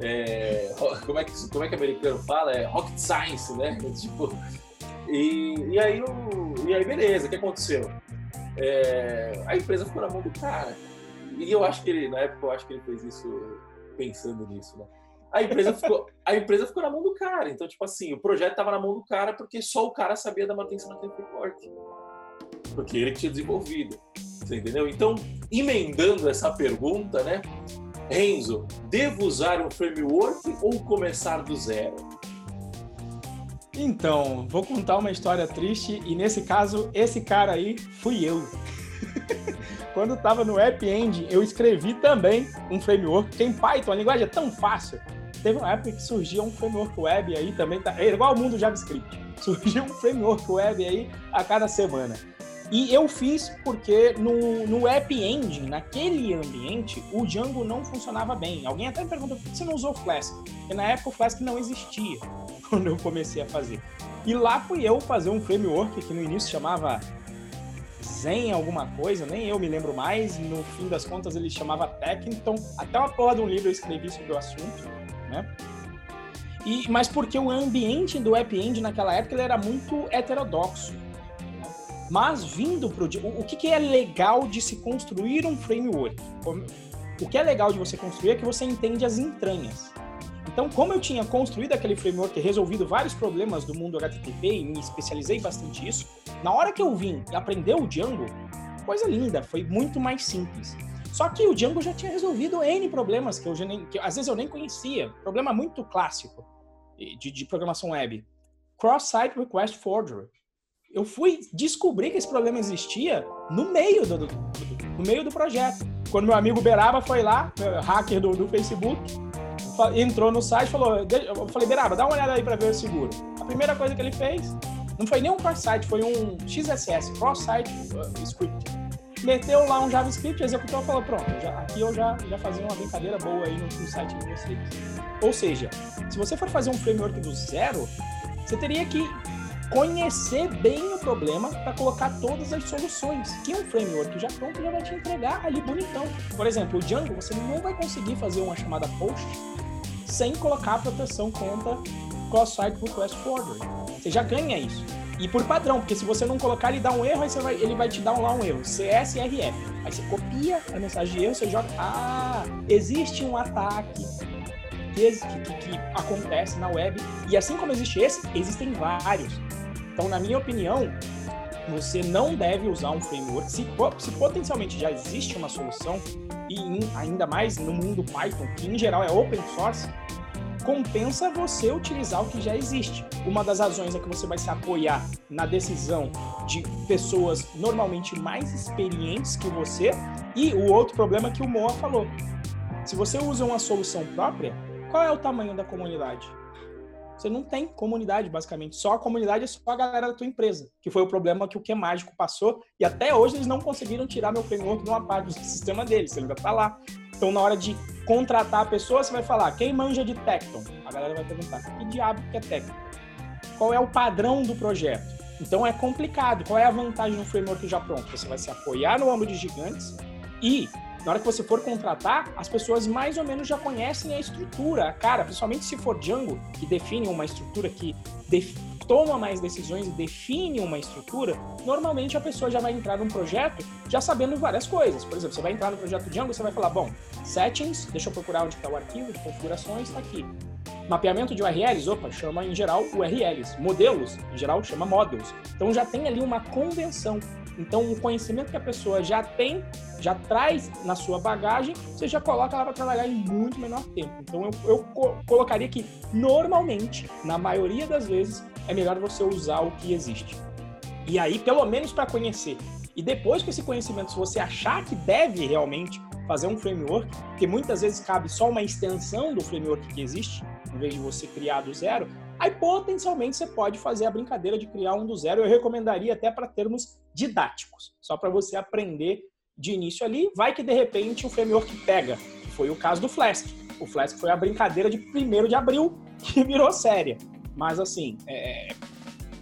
é, como, é que, como é que o americano fala? É rocket science, né? (laughs) Tipo, e, e, aí, o, e aí, beleza, o que aconteceu? É, a empresa ficou na mão do cara. E eu acho que ele, na época, eu acho que ele fez isso pensando nisso, né? A empresa ficou, (laughs) a empresa ficou na mão do cara. Então, tipo assim, o projeto estava na mão do cara porque só o cara sabia da manutenção daquele framework porque ele tinha desenvolvido. Você entendeu? Então, emendando essa pergunta, né? Renzo, devo usar um framework ou começar do zero? Então, vou contar uma história triste e nesse caso, esse cara aí fui eu. (laughs) Quando estava no App Engine, eu escrevi também um framework, que em Python a linguagem é tão fácil. Teve uma época que surgia um framework web aí também, tá, é igual ao mundo JavaScript. (laughs) Surgia um framework web aí a cada semana. E eu fiz porque no, no App Engine, naquele ambiente, o Django não funcionava bem. Alguém até me perguntou por que você não usou Flask? Porque na época o Flask não existia (laughs) quando eu comecei a fazer. E lá fui eu fazer um framework que no início chamava Zen alguma coisa, nem eu me lembro mais. No fim das contas ele chamava Tecton. Até uma porra de um livro eu escrevi sobre o assunto, né? E, mas porque o ambiente do App Engine naquela época ele era muito heterodoxo. Mas vindo para o. O que, que é legal de se construir um framework? O que é legal de você construir é que você entende as entranhas. Então, como eu tinha construído aquele framework e resolvido vários problemas do mundo HTTP e me especializei bastante nisso, na hora que eu vim aprender o Django, coisa linda, foi muito mais simples. Só que o Django já tinha resolvido N problemas que, eu nem, que às vezes eu nem conhecia. Problema muito clássico de, de programação web. Cross-site request forgery eu fui descobrir que esse problema existia no meio do, do, do, no meio do projeto. Quando meu amigo Beraba foi lá, hacker do, do Facebook, entrou no site e falou: Eu falei, Beraba, dá uma olhada aí para ver o seguro. A primeira coisa que ele fez não foi nem um cross-site, foi um XSS, Cross-Site uh, Script. Meteu lá um JavaScript, executou e falou, pronto, já, aqui eu já, já fazia uma brincadeira boa aí no, no site de vocês. Ou seja, se você for fazer um framework do zero, você teria que conhecer bem o problema para colocar todas as soluções, que um framework já pronto já vai te entregar ali bonitão. Por exemplo, o Django, você não vai conseguir fazer uma chamada post sem colocar a proteção contra cross-site request forward. Você já ganha isso. E por padrão, porque se você não colocar, ele dá um erro, aí vai, ele vai te dar um, lá um erro, CSRF. Aí você copia a mensagem de erro, você joga, ah, existe um ataque que, que, que, acontece na web. E assim como existe esse, existem vários. Então, na minha opinião, você não deve usar um framework. Se, se potencialmente já existe uma solução, e em, ainda mais no mundo Python, que em geral é open source, compensa você utilizar o que já existe. Uma das razões é que você vai se apoiar na decisão de pessoas normalmente mais experientes que você. E o outro problema que o Moa falou: se você usa uma solução própria, qual é o tamanho da comunidade? Você não tem comunidade, basicamente. Só a comunidade é só a galera da tua empresa, que foi o problema que o Que Mágico passou. E até hoje eles não conseguiram tirar meu framework de uma parte do sistema deles. Ele ainda tá lá. Então, na hora de contratar a pessoa, você vai falar, quem manja de Tecton? A galera vai perguntar, que diabo que é Tecton? Qual é o padrão do projeto? Então, é complicado. Qual é a vantagem do framework já pronto? Você vai se apoiar no ombro de gigantes e na hora que você for contratar, as pessoas mais ou menos já conhecem a estrutura. Cara, principalmente se for Django, que define uma estrutura que toma mais decisões e define uma estrutura, normalmente a pessoa já vai entrar num projeto já sabendo várias coisas. Por exemplo, você vai entrar no projeto Django, você vai falar, bom, settings, deixa eu procurar onde está o arquivo de configurações, está aqui. Mapeamento de URLs, opa, chama em geral URLs. Modelos, em geral, chama models. Então já tem ali uma convenção. Então, o conhecimento que a pessoa já tem, já traz na sua bagagem, você já coloca ela para trabalhar em muito menor tempo. Então, eu, eu co colocaria que, normalmente, na maioria das vezes, é melhor você usar o que existe. E aí, pelo menos para conhecer. E depois com esse conhecimento, se você achar que deve realmente fazer um framework, porque muitas vezes cabe só uma extensão do framework que existe, em vez de você criar do zero, Aí, potencialmente, você pode fazer a brincadeira de criar um do zero. Eu recomendaria até para termos didáticos, só para você aprender de início ali. Vai que, de repente, o framework pega. Foi o caso do Flask. O Flask foi a brincadeira de 1 de abril (laughs) que virou séria. Mas, assim, é...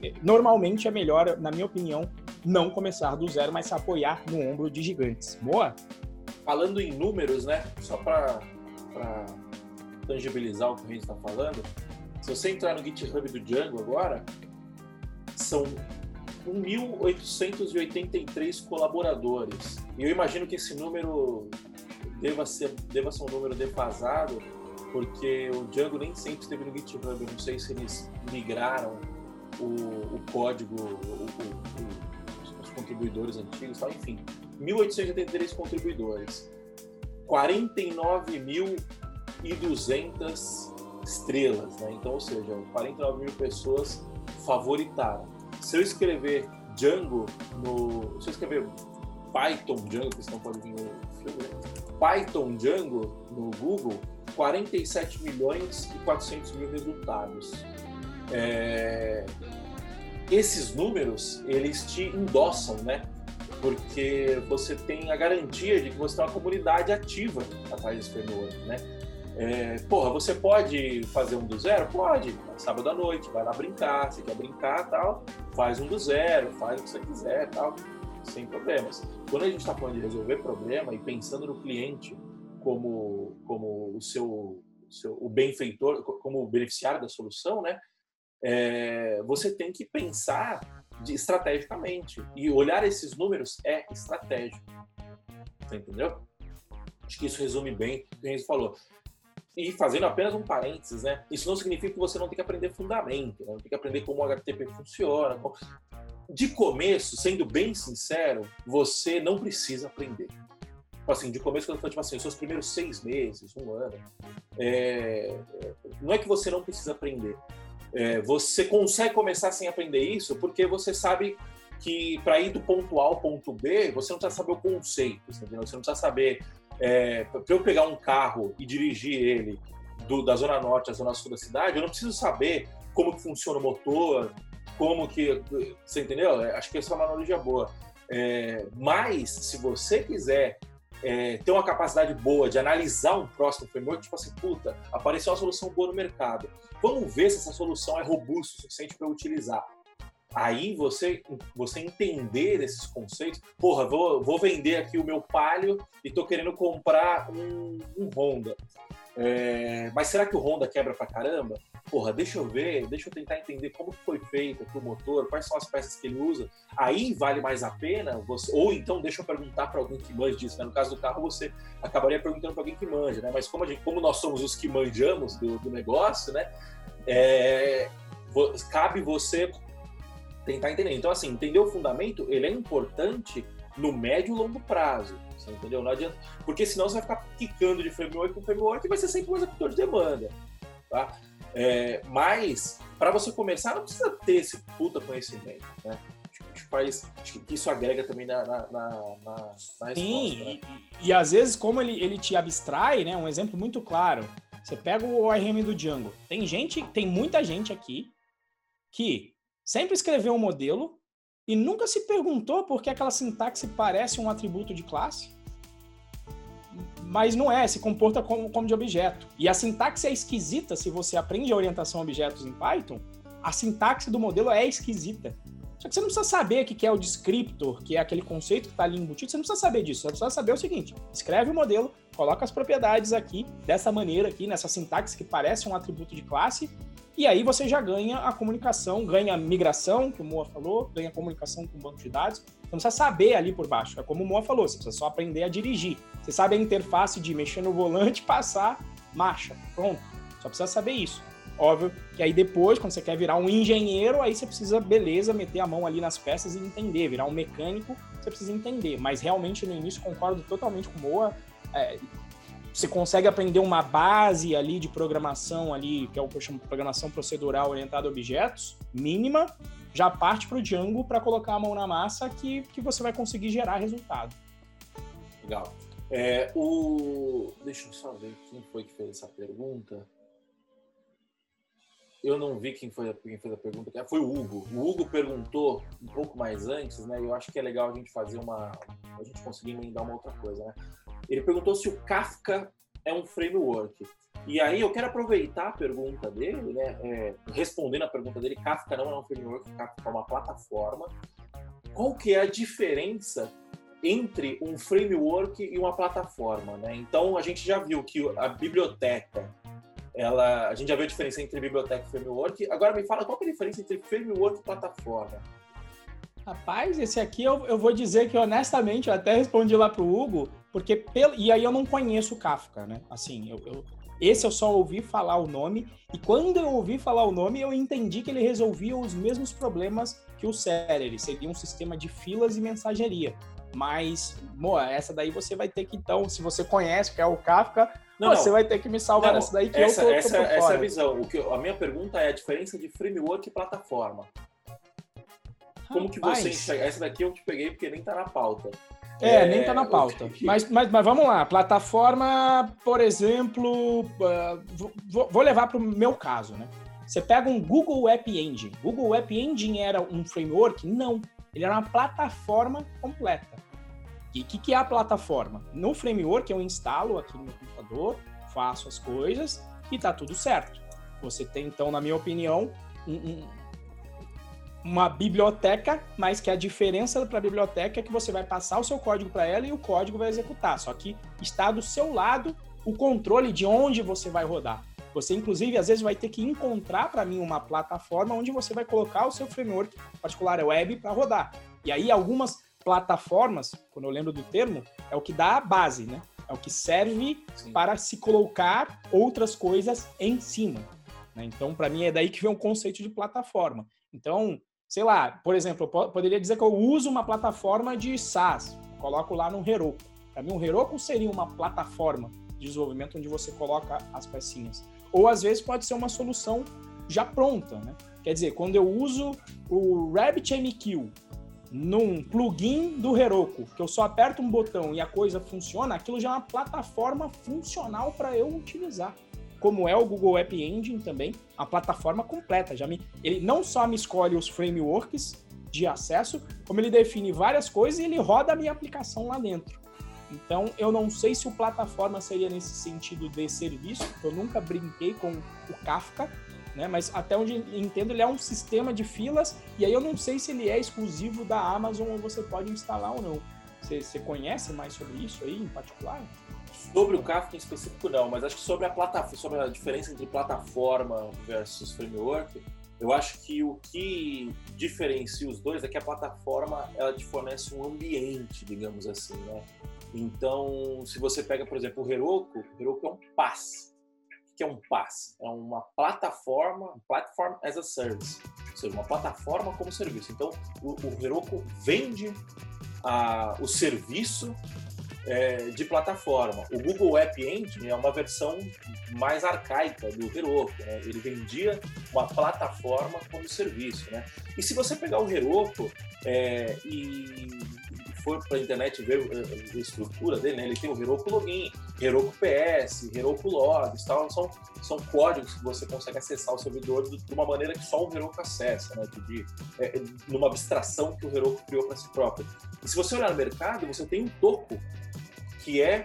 é normalmente é melhor, na minha opinião, não começar do zero, mas se apoiar no ombro de gigantes. Boa? Falando em números, né? Só para tangibilizar o que a gente está falando, se você entrar no GitHub do Django agora, são 1.883 colaboradores. E eu imagino que esse número deva ser, deva ser um número defasado, porque o Django nem sempre esteve no GitHub. Eu não sei se eles migraram o, o código, o, o, os contribuidores antigos, tal. enfim. 1.883 contribuidores. 49.200 estrelas, né? Então, ou seja, 49 mil pessoas favoritaram. Se eu escrever Django no. Se eu escrever Python Django, que senão pode vir no filme, né? Python Django no Google, 47 milhões e 400 mil resultados. É... Esses números, eles te endossam, né? Porque você tem a garantia de que você tem uma comunidade ativa atrás desse framework, né? É, porra, você pode fazer um do zero? Pode. Sábado à noite, vai lá brincar, você quer brincar tal, faz um do zero, faz o que você quiser tal, sem problemas. Quando a gente está falando de resolver problema e pensando no cliente como, como o seu, seu o benfeitor, como o beneficiário da solução, né? É, você tem que pensar de, estrategicamente. E olhar esses números é estratégico. Você entendeu? Acho que isso resume bem o que a gente falou. E fazendo apenas um parênteses, né? Isso não significa que você não tem que aprender fundamento, né? não tem que aprender como o HTTP funciona. De começo, sendo bem sincero, você não precisa aprender. Tipo assim, de começo, quando falo, tipo assim, seus primeiros seis meses, um ano, é... não é que você não precisa aprender. É, você consegue começar sem aprender isso porque você sabe que para ir do ponto A ao ponto B, você não precisa saber o conceito, entendeu? Você não precisa saber é, para eu pegar um carro e dirigir ele do, da zona norte à zona sul da cidade, eu não preciso saber como que funciona o motor, como que. Você entendeu? É, acho que essa é uma analogia boa. É, mas, se você quiser é, ter uma capacidade boa de analisar um próximo framework, tipo assim, puta, apareceu uma solução boa no mercado. Vamos ver se essa solução é robusta o suficiente para utilizar. Aí você, você entender esses conceitos, porra, vou, vou vender aqui o meu Palio e tô querendo comprar um, um Honda. É, mas será que o Honda quebra pra caramba? Porra, deixa eu ver, deixa eu tentar entender como foi feito o motor, quais são as peças que ele usa. Aí vale mais a pena, você, ou então deixa eu perguntar para alguém que manja disso. Né? No caso do carro, você acabaria perguntando para alguém que manja, né? Mas como, gente, como, nós somos os que manjamos do, do negócio, né? É, cabe você tentar entender. Então, assim, entender o fundamento, ele é importante no médio e longo prazo. Você entendeu? Não adianta. Porque senão você vai ficar quicando de framework com framework e vai ser sempre um executor de demanda. Tá? É, mas, para você começar, não precisa ter esse puta conhecimento. Né? Acho, faz, acho que isso agrega também na, na, na, na, resposta. Sim, né? e, e, às vezes, como ele, ele te abstrai, né? Um exemplo muito claro. Você pega o ORM do Django. Tem gente, tem muita gente aqui que sempre escreveu um modelo e nunca se perguntou por que aquela sintaxe parece um atributo de classe, mas não é, se comporta como, como de objeto. E a sintaxe é esquisita se você aprende a orientação a objetos em Python, a sintaxe do modelo é esquisita. Só que você não precisa saber o que é o descriptor, que é aquele conceito que está ali embutido, você não precisa saber disso, você precisa saber o seguinte, escreve o modelo, coloca as propriedades aqui, dessa maneira aqui, nessa sintaxe que parece um atributo de classe, e aí você já ganha a comunicação, ganha a migração, que o Moa falou, ganha a comunicação com o banco de dados. Você não precisa saber ali por baixo. É como o Moa falou, você precisa só aprender a dirigir. Você sabe a interface de mexer no volante, (laughs) passar, marcha. Pronto. Só precisa saber isso. Óbvio que aí depois, quando você quer virar um engenheiro, aí você precisa, beleza, meter a mão ali nas peças e entender. Virar um mecânico, você precisa entender. Mas realmente no início concordo totalmente com o Moa. É, você consegue aprender uma base ali de programação ali, que é o que eu chamo de programação procedural orientada a objetos, mínima, já parte para o Django para colocar a mão na massa que, que você vai conseguir gerar resultado. Legal. É, o... Deixa eu só ver quem foi que fez essa pergunta. Eu não vi quem, foi, quem fez a pergunta. Foi o Hugo. O Hugo perguntou um pouco mais antes, né? Eu acho que é legal a gente fazer uma. A gente conseguir emendar uma outra coisa, né? Ele perguntou se o Kafka é um framework. E aí eu quero aproveitar a pergunta dele, né? É, respondendo a pergunta dele, Kafka não é um framework, Kafka é uma plataforma. Qual que é a diferença entre um framework e uma plataforma, né? Então a gente já viu que a biblioteca, ela, a gente já viu a diferença entre biblioteca e framework. Agora me fala qual é a diferença entre framework e plataforma. Rapaz, esse aqui eu, eu vou dizer que honestamente eu até respondi lá pro Hugo, porque pelo, e aí eu não conheço o Kafka, né? Assim, eu, eu, esse eu só ouvi falar o nome e quando eu ouvi falar o nome eu entendi que ele resolvia os mesmos problemas que o Celery, seria um sistema de filas e mensageria. Mas, Moa, essa daí você vai ter que então, se você conhece que é o Kafka, não, você não. vai ter que me salvar nessa daí que essa, eu tô, essa, tô essa é a visão. O que, a minha pergunta é a diferença de framework e plataforma. Como que você enxerga? Essa daqui eu te peguei porque nem tá na pauta. É, é nem tá na pauta. Mas, mas, mas vamos lá. Plataforma, por exemplo, uh, vou, vou levar para o meu caso, né? Você pega um Google App Engine. Google App Engine era um framework? Não. Ele era uma plataforma completa. E o que, que é a plataforma? No framework eu instalo aqui no meu computador, faço as coisas e tá tudo certo. Você tem, então, na minha opinião, um, um uma biblioteca, mas que a diferença para a biblioteca é que você vai passar o seu código para ela e o código vai executar. Só que está do seu lado o controle de onde você vai rodar. Você, inclusive, às vezes vai ter que encontrar para mim uma plataforma onde você vai colocar o seu framework particular web para rodar. E aí, algumas plataformas, quando eu lembro do termo, é o que dá a base, né? É o que serve Sim. para se colocar outras coisas em cima. Né? Então, para mim, é daí que vem o conceito de plataforma. Então, sei lá, por exemplo, eu poderia dizer que eu uso uma plataforma de SaaS, coloco lá no Heroku. Para mim, um Heroku seria uma plataforma de desenvolvimento onde você coloca as pecinhas. Ou às vezes pode ser uma solução já pronta, né? Quer dizer, quando eu uso o RabbitMQ num plugin do Heroku, que eu só aperto um botão e a coisa funciona, aquilo já é uma plataforma funcional para eu utilizar. como é o Google App Engine também, a plataforma completa. Já me, ele não só me escolhe os frameworks de acesso, como ele define várias coisas e ele roda a minha aplicação lá dentro. Então, eu não sei se o plataforma seria nesse sentido de serviço, eu nunca brinquei com o Kafka, né? Mas até onde entendo, ele é um sistema de filas, e aí eu não sei se ele é exclusivo da Amazon ou você pode instalar ou não. Você, você conhece mais sobre isso aí em particular? Sobre o Kafka em específico, não, mas acho que sobre a plataforma, sobre a diferença entre plataforma versus framework, eu acho que o que diferencia os dois é que a plataforma ela te fornece um ambiente, digamos assim, né? Então, se você pega, por exemplo, o Heroku, o Heroku é um PaaS. O que é um PaaS? É uma plataforma, Platform as a Service, ou seja, uma plataforma como serviço. Então, o, o Heroku vende a, o serviço é, de plataforma. O Google App Engine é uma versão mais arcaica do Heroku. Né? Ele vendia uma plataforma como serviço. Né? E se você pegar o Heroku é, e for para a internet ver a estrutura dele, né? ele tem o Heroku Login, Heroku PS, Heroku Logs, tal, são, são códigos que você consegue acessar o servidor de uma maneira que só o Heroku acessa, né? de, de é, numa abstração que o Heroku criou para si próprio. E se você olhar no mercado, você tem um toco que é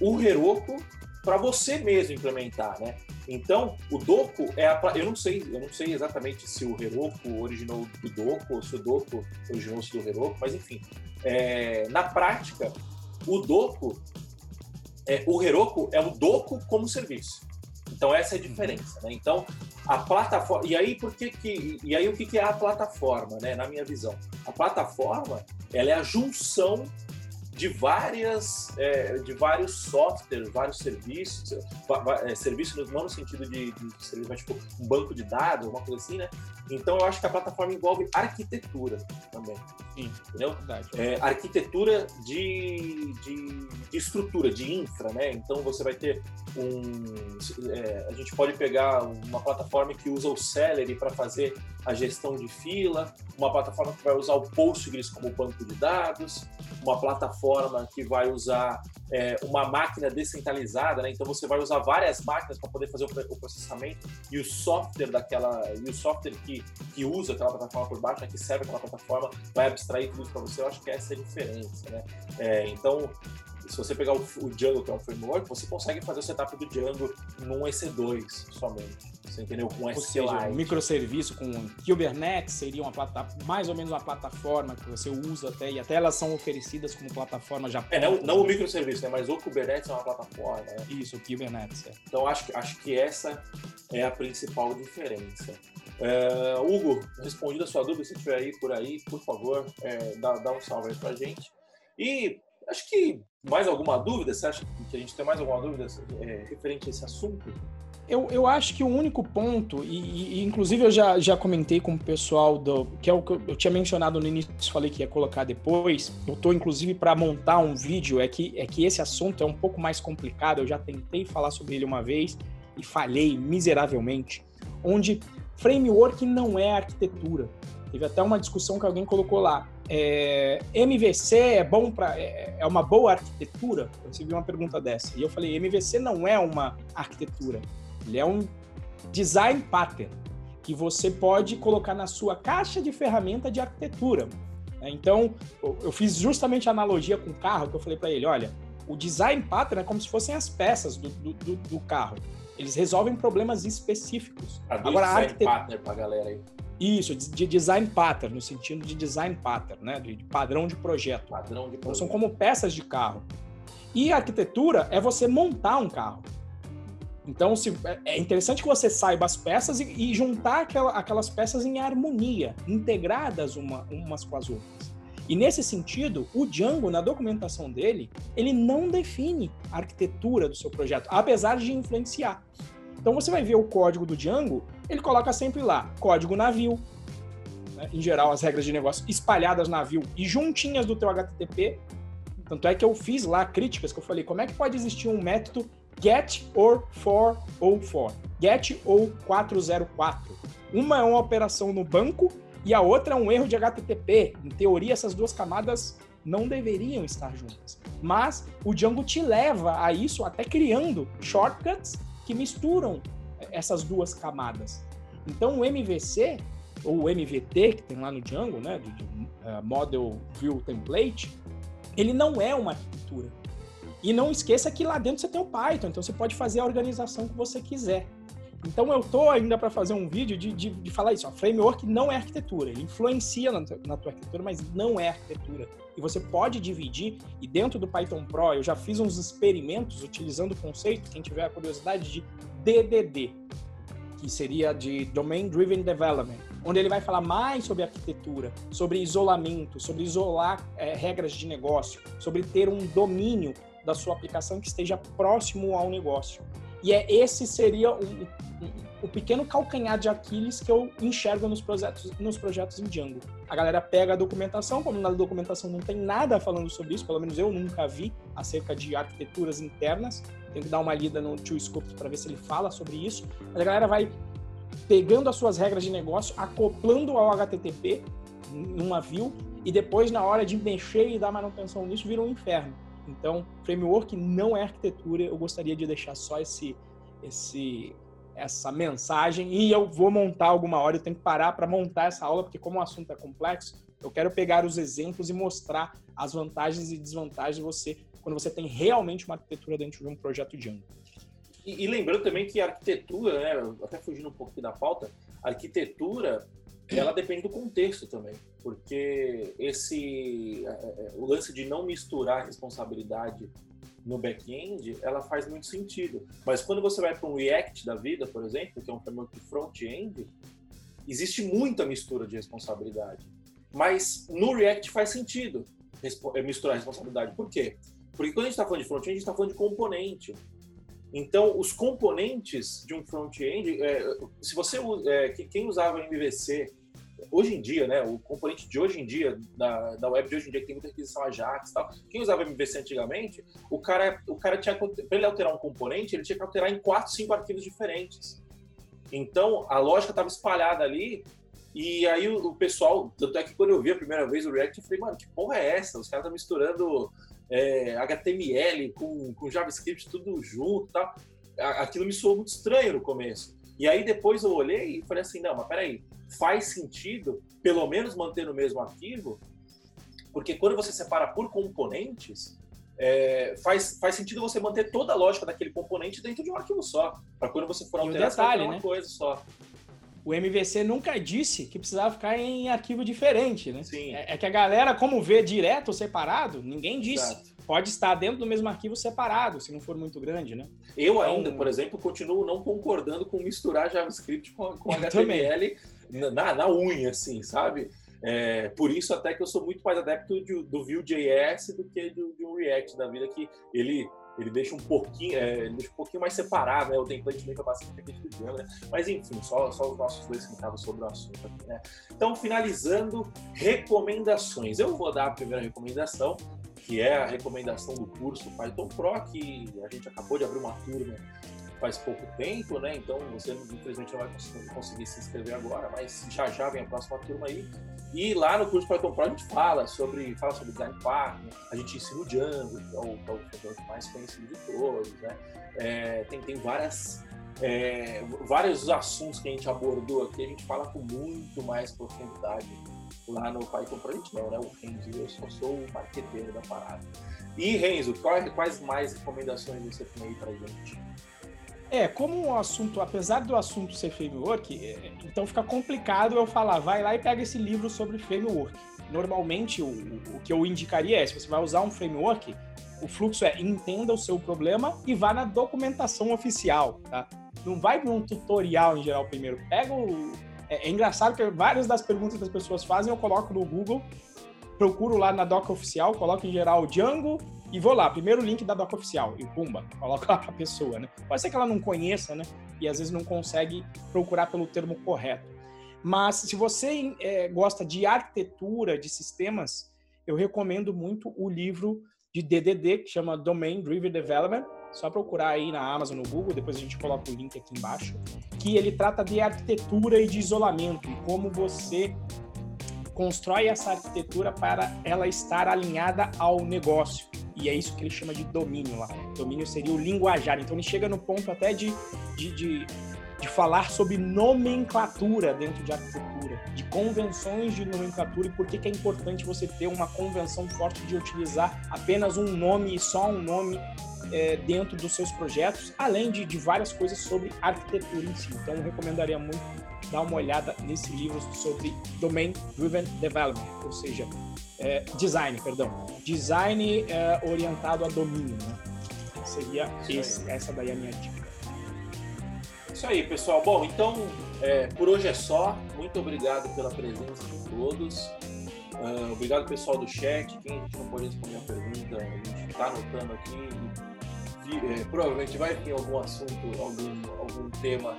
o Heroku para você mesmo implementar, né? Então, o Doku é a eu não sei, eu não sei exatamente se o Heroku originou do Doku ou se o Doku originou-se do Heroku, mas enfim, é, na prática, o Doku, é, o Heroku é o Doku como serviço. Então essa é a diferença, né? Então a plataforma e aí por que que e aí o que que é a plataforma, né? Na minha visão, a plataforma ela é a junção de várias é, de vários softwares, vários serviços, é, serviços não no sentido de, de serviço, mas tipo um banco de dados, uma coisa assim, né? Então eu acho que a plataforma envolve arquitetura também. Sim, entendeu? É, arquitetura de, de, de, estrutura, de infra, né? Então você vai ter um. É, a gente pode pegar uma plataforma que usa o Celery para fazer a gestão de fila, uma plataforma que vai usar o Postgres como banco de dados, uma plataforma que vai usar é, uma máquina descentralizada, né? Então você vai usar várias máquinas para poder fazer o processamento e o software daquela e o software que, que usa aquela plataforma por baixo, né? que serve aquela plataforma, vai abstrair tudo para você. Eu acho que essa é a diferença, né? É, então se você pegar o, o, Django, que é um framework, você consegue fazer o setup do Django num EC2 somente. Você entendeu? Com Ou seja, um microserviço com Kubernetes seria uma plataforma, mais ou menos uma plataforma que você usa até, e até elas são oferecidas como plataforma já. É, não, não o microserviço, né? mas o Kubernetes é uma plataforma. Né? Isso, o Kubernetes. É. Então acho, acho que essa é a principal diferença. É, Hugo, respondido a sua dúvida, se tiver aí por aí, por favor, é, dá, dá um salve aí pra gente. E acho que mais alguma dúvida? Você acha que a gente tem mais alguma dúvida é, referente a esse assunto? Eu, eu acho que o único ponto, e, e, inclusive eu já, já comentei com o pessoal do. que é o que eu, tinha mencionado no início, falei que ia colocar depois. Eu estou inclusive para montar um vídeo, é que, é que esse assunto é um pouco mais complicado. Eu já tentei falar sobre ele uma vez e falhei miseravelmente. Onde framework não é arquitetura. Teve até uma discussão que alguém colocou lá. É, MVC é bom para é, é, uma boa arquitetura? Eu recebi uma pergunta dessa e eu falei MVC não é uma arquitetura, ele é um design pattern que você pode colocar na sua caixa de ferramenta de arquitetura. Então eu fiz justamente a analogia com o carro que eu falei para ele, olha, o design pattern é como se fossem as peças do, do, do carro. Eles resolvem problemas específicos. Agora, a arquitetura. Partner pra galera aí. Isso, de design pattern, no sentido de design pattern, né? De, padrão de projeto. Padrão de então, são como peças de carro. E a arquitetura é você montar um carro. Então, se, é, é interessante que você saiba as peças e, e juntar aquela, aquelas peças em harmonia, integradas uma, umas com as outras. E nesse sentido, o Django, na documentação dele, ele não define a arquitetura do seu projeto, apesar de influenciar. Então você vai ver o código do Django, ele coloca sempre lá, código navio, né? em geral as regras de negócio espalhadas navio e juntinhas do teu HTTP. Tanto é que eu fiz lá críticas que eu falei, como é que pode existir um método get or for ou for, get ou 404. Uma é uma operação no banco e a outra é um erro de HTTP. Em teoria, essas duas camadas não deveriam estar juntas. Mas o Django te leva a isso até criando shortcuts que misturam essas duas camadas. Então o MVC ou o MVT que tem lá no Django, né, do, uh, Model View Template, ele não é uma arquitetura. E não esqueça que lá dentro você tem o Python, então você pode fazer a organização que você quiser. Então eu tô ainda para fazer um vídeo de, de, de, falar isso. Ó, framework não é arquitetura, ele influencia na, na tua arquitetura, mas não é arquitetura. E você pode dividir, e dentro do Python Pro eu já fiz uns experimentos utilizando o conceito, quem tiver a curiosidade, de DDD, que seria de Domain Driven Development, onde ele vai falar mais sobre arquitetura, sobre isolamento, sobre isolar é, regras de negócio, sobre ter um domínio da sua aplicação que esteja próximo ao negócio. E é esse seria o, pequeno calcanhar de Aquiles que eu enxergo nos projetos, nos projetos em Django. A galera pega a documentação, como na documentação não tem nada falando sobre isso, pelo menos eu nunca vi acerca de arquiteturas internas. Tem que dar uma lida no Tio Scope para ver se ele fala sobre isso. Mas a galera vai pegando as suas regras de negócio, acoplando ao HTTP numa view e depois na hora de mexer e dar manutenção nisso vira um inferno. Então, framework não é arquitetura. Eu gostaria de deixar só esse, esse, essa mensagem e eu vou montar alguma hora. Eu tenho que parar para montar essa aula porque como o assunto é complexo, eu quero pegar os exemplos e mostrar as vantagens e desvantagens de você quando você tem realmente uma arquitetura dentro de um projeto Django. E, e lembrando também que a arquitetura, né, até fugindo um pouco da pauta, arquitetura ela depende do contexto também, porque esse é, é, o lance de não misturar responsabilidade no back-end, ela faz muito sentido. Mas quando você vai para um React da vida, por exemplo, que é um framework front-end, existe muita mistura de responsabilidade. Mas no React faz sentido é, misturar responsabilidade. Por quê? Porque quando a gente está falando de front-end, a gente está falando de componente. Então, os componentes de um front-end, é, se você é, quem usava MVC hoje em dia, né, o componente de hoje em dia da, da web de hoje em dia que tem muita requisição Ajax, tal, quem usava MVC antigamente, o cara o cara tinha para ele alterar um componente, ele tinha que alterar em quatro, cinco arquivos diferentes. Então, a lógica estava espalhada ali e aí o, pessoal, tanto é que quando eu vi a primeira vez o React, eu falei, mano, que porra é essa? Os caras estão misturando é, HTML com, com JavaScript tudo junto tal. Aquilo me soou muito estranho no começo. E aí depois eu olhei e falei assim, não, mas peraí, faz sentido pelo menos manter no mesmo arquivo, porque quando você separa por componentes, é, faz, faz sentido você manter toda a lógica daquele componente dentro de um arquivo só, para quando você for alterar, um detalhe, uma né? coisa só o MVC nunca disse que precisava ficar em arquivo diferente, né? Sim. É, é que a galera, como vê direto ou separado, ninguém disse. Exato. Pode estar dentro do mesmo arquivo separado, se não for muito grande, né? Eu então, ainda, por exemplo, continuo não concordando com misturar JavaScript com, com HTML na, na, unha, assim, sabe? É, por isso até que eu sou muito mais adepto de, do Vue.js do que do, de um React da vida, que ele ele deixa um pouquinho, é, deixa um pouquinho mais separado, né? O template também foi bastante repetitivo, né? Mas enfim, só, só os nossos dois centavos sobre o assunto aqui, né? Então, finalizando, recomendações. Eu vou dar a primeira recomendação, que é a recomendação do curso Python Pro, que a gente acabou de abrir uma turma faz pouco tempo, né? Então você infelizmente não vai conseguir se inscrever agora, mas já já vem a próxima turma aí. E lá no curso Python Pro a gente fala sobre, fala sobre design partner, a gente ensina o Django, que é o, que é o mais conhecido de todos, né? É, tem, tem várias, é, vários assuntos que a gente abordou aqui, a gente fala com muito mais profundidade lá no Python Pro, a gente não, né? O Renzo, eu só sou o marqueteiro da parada. E Renzo, quais mais recomendações você tem aí pra gente? É, como o assunto, apesar do assunto ser framework, é, então fica complicado eu falar, vai lá e pega esse livro sobre framework. Normalmente, o, o que eu indicaria é, se você vai usar um framework, o fluxo é entenda o seu problema e vá na documentação oficial, tá? Não vai num tutorial em geral primeiro. Pega o... É, é engraçado que várias das perguntas que as pessoas fazem eu coloco no Google, procuro lá na doc oficial, coloco em geral Django e vou lá, primeiro link da doc oficial, e pumba, coloca lá para a pessoa, né? Pode ser que ela não conheça, né? E às vezes não consegue procurar pelo termo correto. Mas se você é, gosta de arquitetura, de sistemas, eu recomendo muito o livro de DDD, que chama Domain Driven Development. Só procurar aí na Amazon, no Google, depois a gente coloca o link aqui embaixo. Que ele trata de arquitetura e de isolamento, e como você constrói essa arquitetura para ela estar alinhada ao negócio. E é isso que ele chama de domínio lá. Domínio seria o linguajar. Então ele chega no ponto até de, de, de, de falar sobre nomenclatura dentro de arquitetura, de convenções de nomenclatura e por que, que é importante você ter uma convenção forte de utilizar apenas um nome e só um nome é, dentro dos seus projetos, além de, de várias coisas sobre arquitetura em si. Então, eu recomendaria muito dar uma olhada nesse livro sobre Domain Driven Development, ou seja, é, design, perdão, design é, orientado a domínio. Né? Seria esse, essa daí a minha dica. Isso aí, pessoal. Bom, então é, por hoje é só. Muito obrigado pela presença de todos. Uh, obrigado, pessoal do chat. Quem a gente não pode responder a pergunta, a gente está anotando aqui. É, provavelmente vai vir algum assunto, algum, algum tema,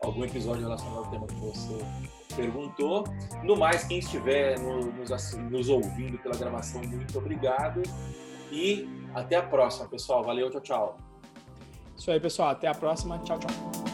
algum episódio relacionado ao tema que você perguntou. No mais, quem estiver no, nos, nos ouvindo pela gravação, muito obrigado. E até a próxima, pessoal. Valeu, tchau, tchau. Isso aí, pessoal. Até a próxima. Tchau, tchau.